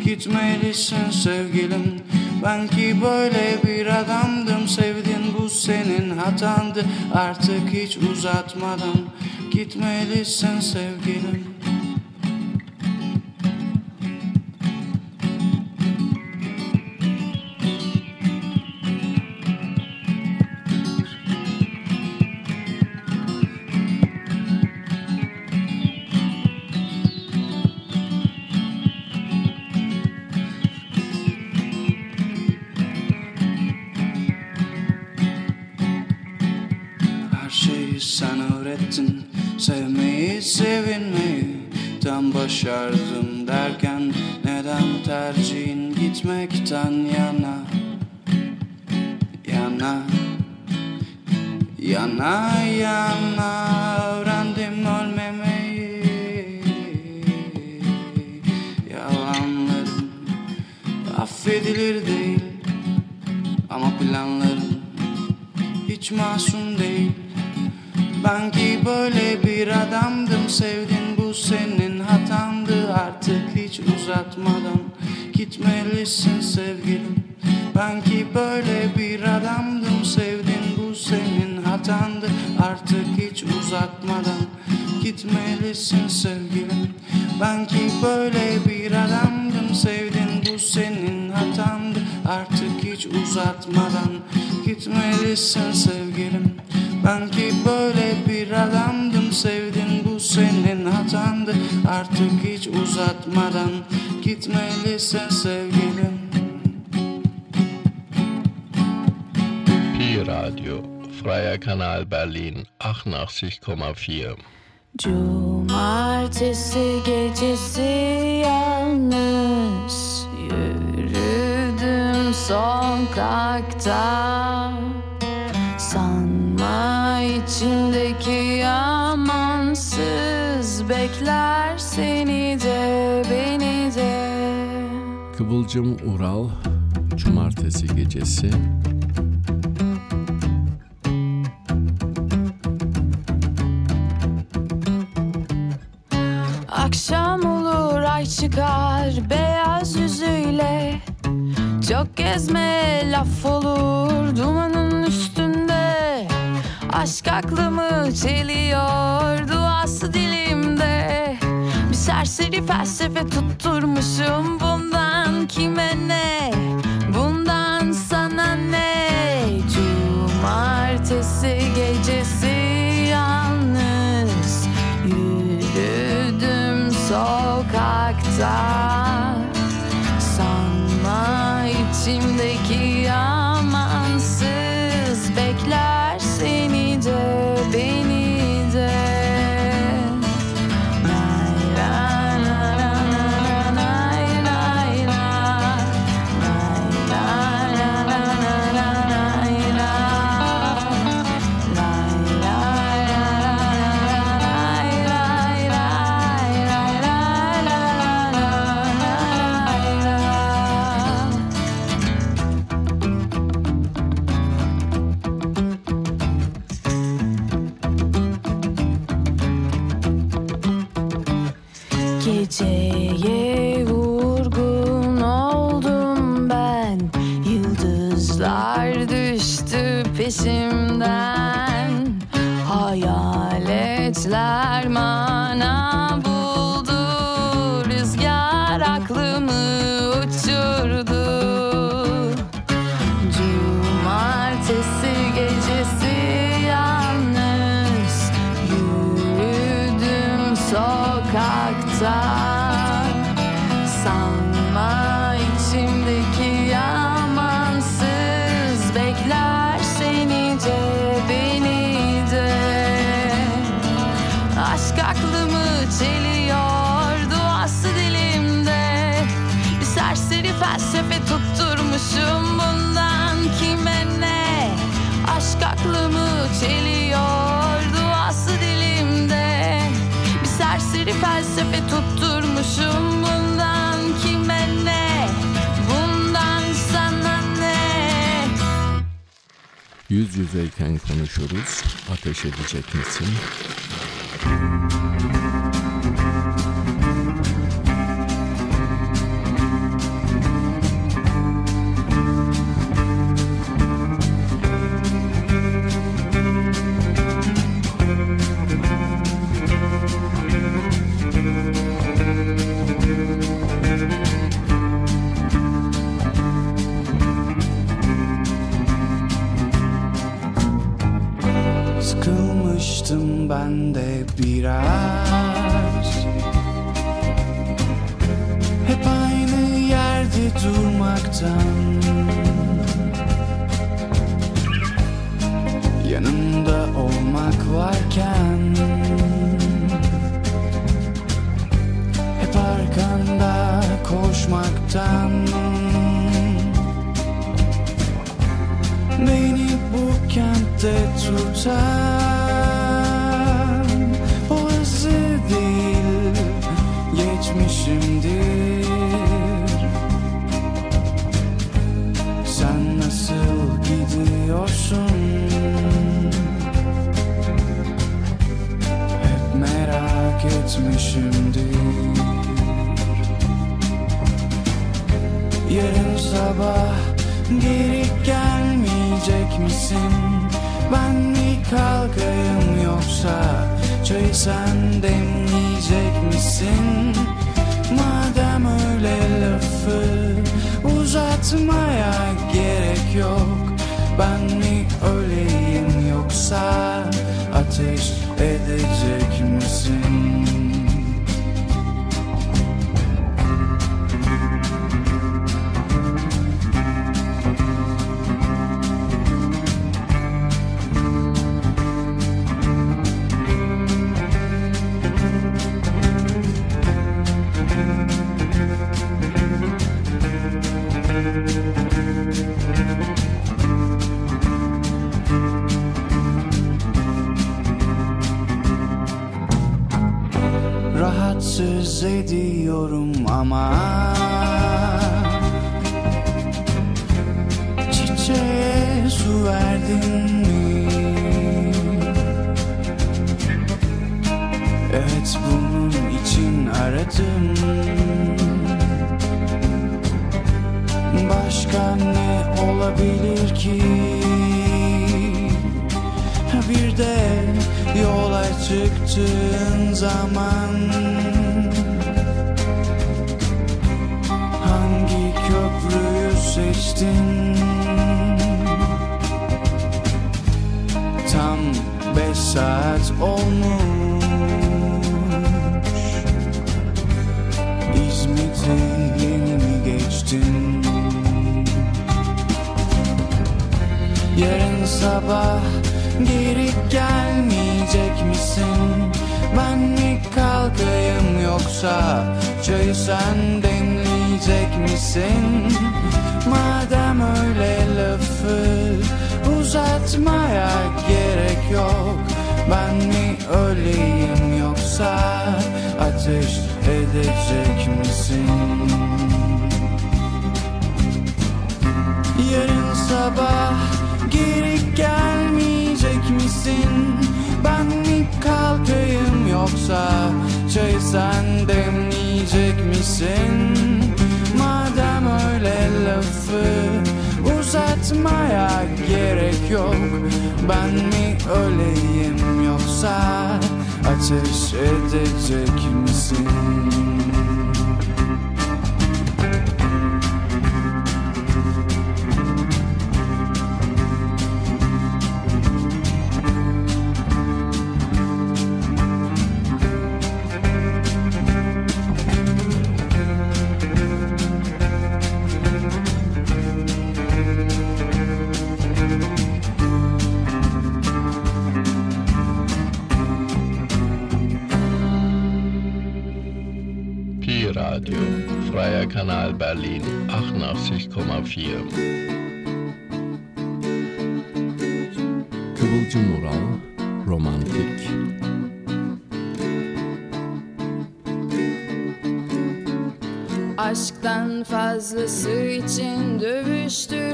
Gitmelisin sevgilim. Ben ki böyle bir adamdım Sevdin bu senin hatandı. Artık hiç uzatmadan Gitmelisin sevgilim Shadows. 88,4. Cumartesi gecesi yalnız yürüdüm sokakta Sanma içimdeki amansız bekler seni de beni de. Kıvılcım Ural Cumartesi gecesi çeliyor duası dilimde. Bir serseri felsefe tutturmuşum. Bundan kime ne? Bundan sana ne? Cumartesi gecesi yalnız Yürüdüm sokakta yüz yüzeyken konuşuruz. Ateş edecek misin? sen demleyecek misin? Madem öyle lafı uzatmaya gerek yok Ben mi öleyim yoksa ateş edecek misin? Yarın sabah geri gelmeyecek misin? Ben mi kalkayım yoksa çay sen demleyecek Vazgeçmeyecek misin? Madem öyle lafı uzatmaya gerek yok Ben mi öleyim yoksa ateş edecek misin? Berlin 88,4. Kıvılcım Ural, Romantik. Aşktan fazlası için dövüştü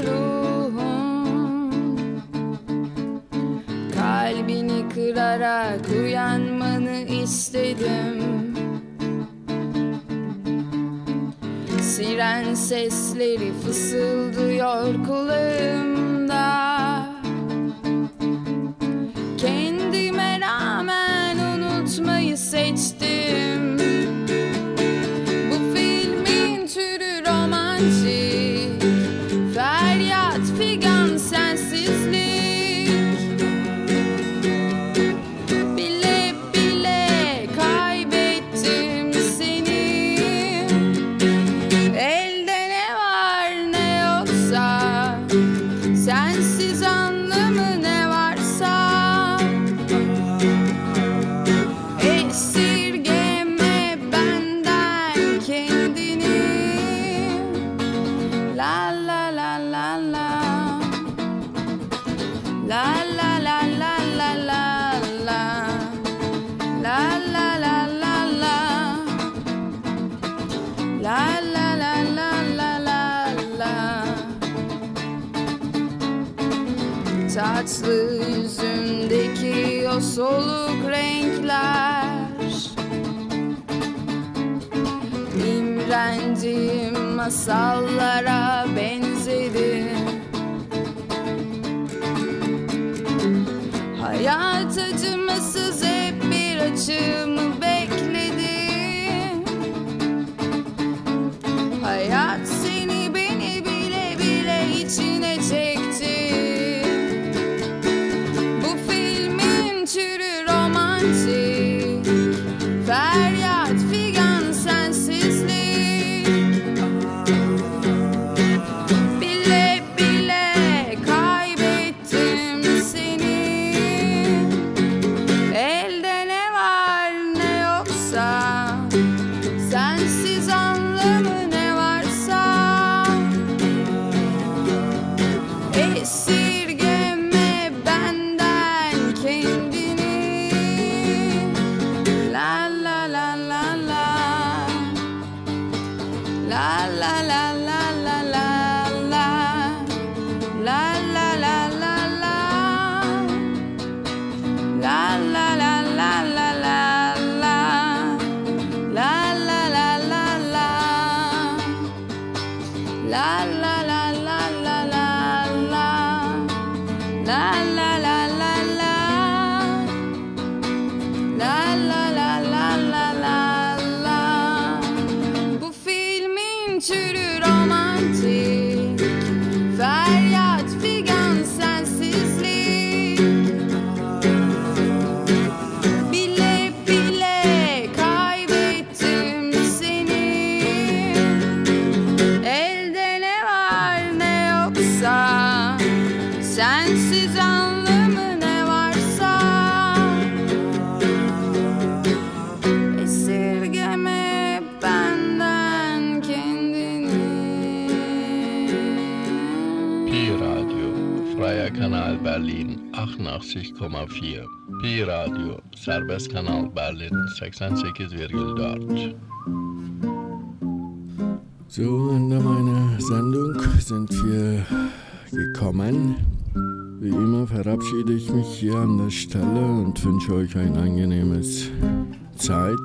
sesleri fısıldıyor kulağımda 96,8. So, in meiner Sendung sind wir gekommen. Wie immer verabschiede ich mich hier an der Stelle und wünsche euch ein angenehmes Zeit,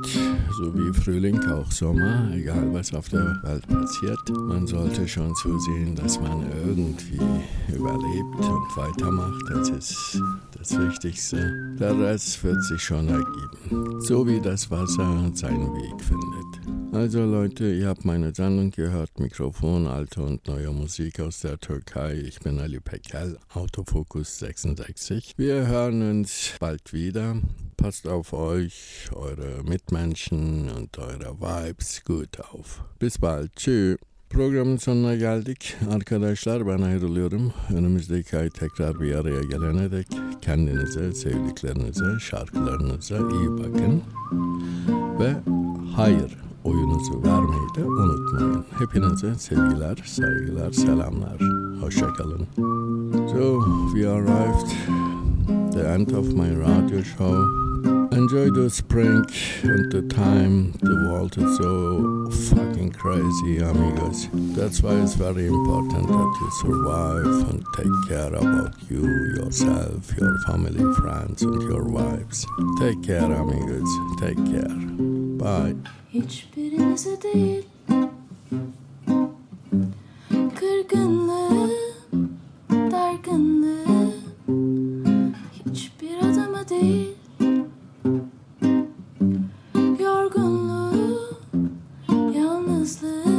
so wie Frühling, auch Sommer, egal was auf der Welt passiert. Man sollte schon zusehen, dass man irgendwie überlebt und weitermacht. Das ist das Wichtigste. Der Rest wird sich schon ergeben. So wie das Wasser seinen Weg findet. Also Leute, ihr habt meine Sendung gehört. Mikrofon, alte und neue Musik aus der Türkei. Ich bin Ali Pekel, Autofokus 66. Wir hören uns bald wieder. Passt auf euch, eure Mitmenschen und eure Vibes gut auf. Bis bald. Tschüss. Programın sonuna geldik. Arkadaşlar ben ayrılıyorum. Önümüzdeki ay tekrar bir araya gelene dek kendinize, sevdiklerinize, şarkılarınıza iyi bakın. Ve hayır oyunuzu vermeyi de unutmayın. Hepinize sevgiler, saygılar, selamlar. Hoşçakalın. So we arrived the end of my radio show. enjoy the spring and the time. The world is so fucking crazy amigos. That's why it's very important that you survive and take care about you yourself your family friends and your wives. Take care amigos. Take care. Bye. Kırgınlığı Dargınlığı Hiçbir adama değil Yorgunluğu, yalnızlığı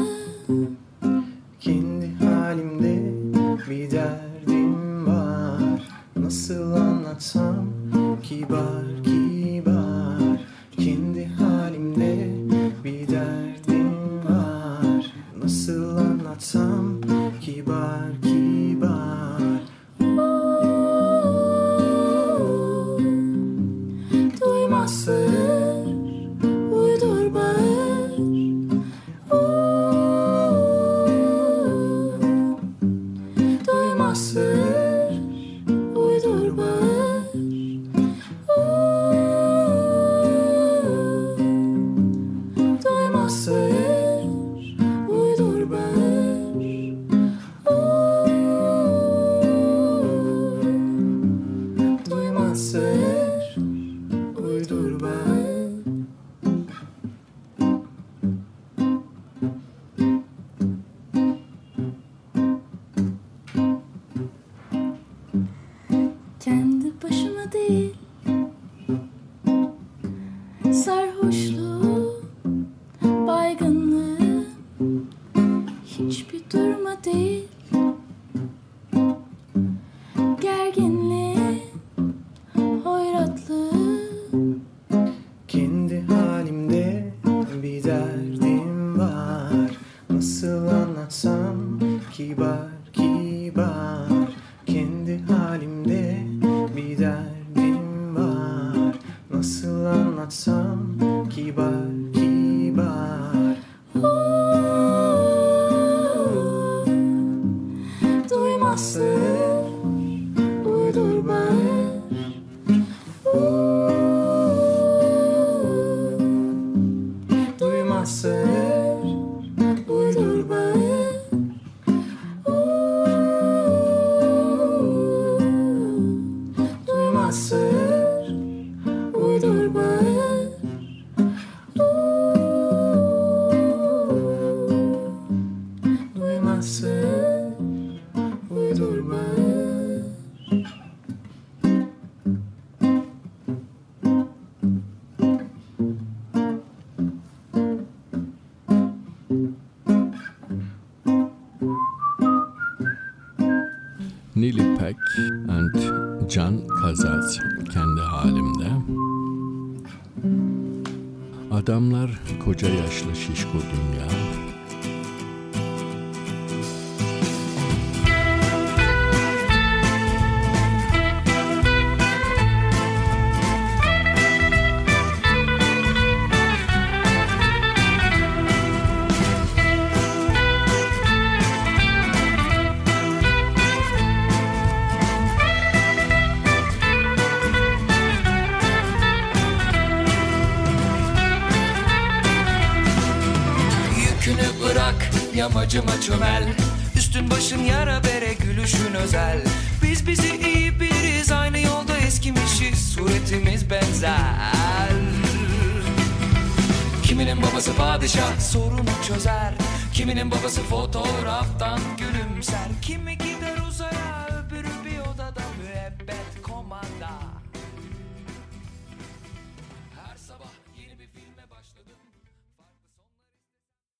Kendi halimde. Adamlar koca yaşlı şişko dünya, benim babası fotoğraf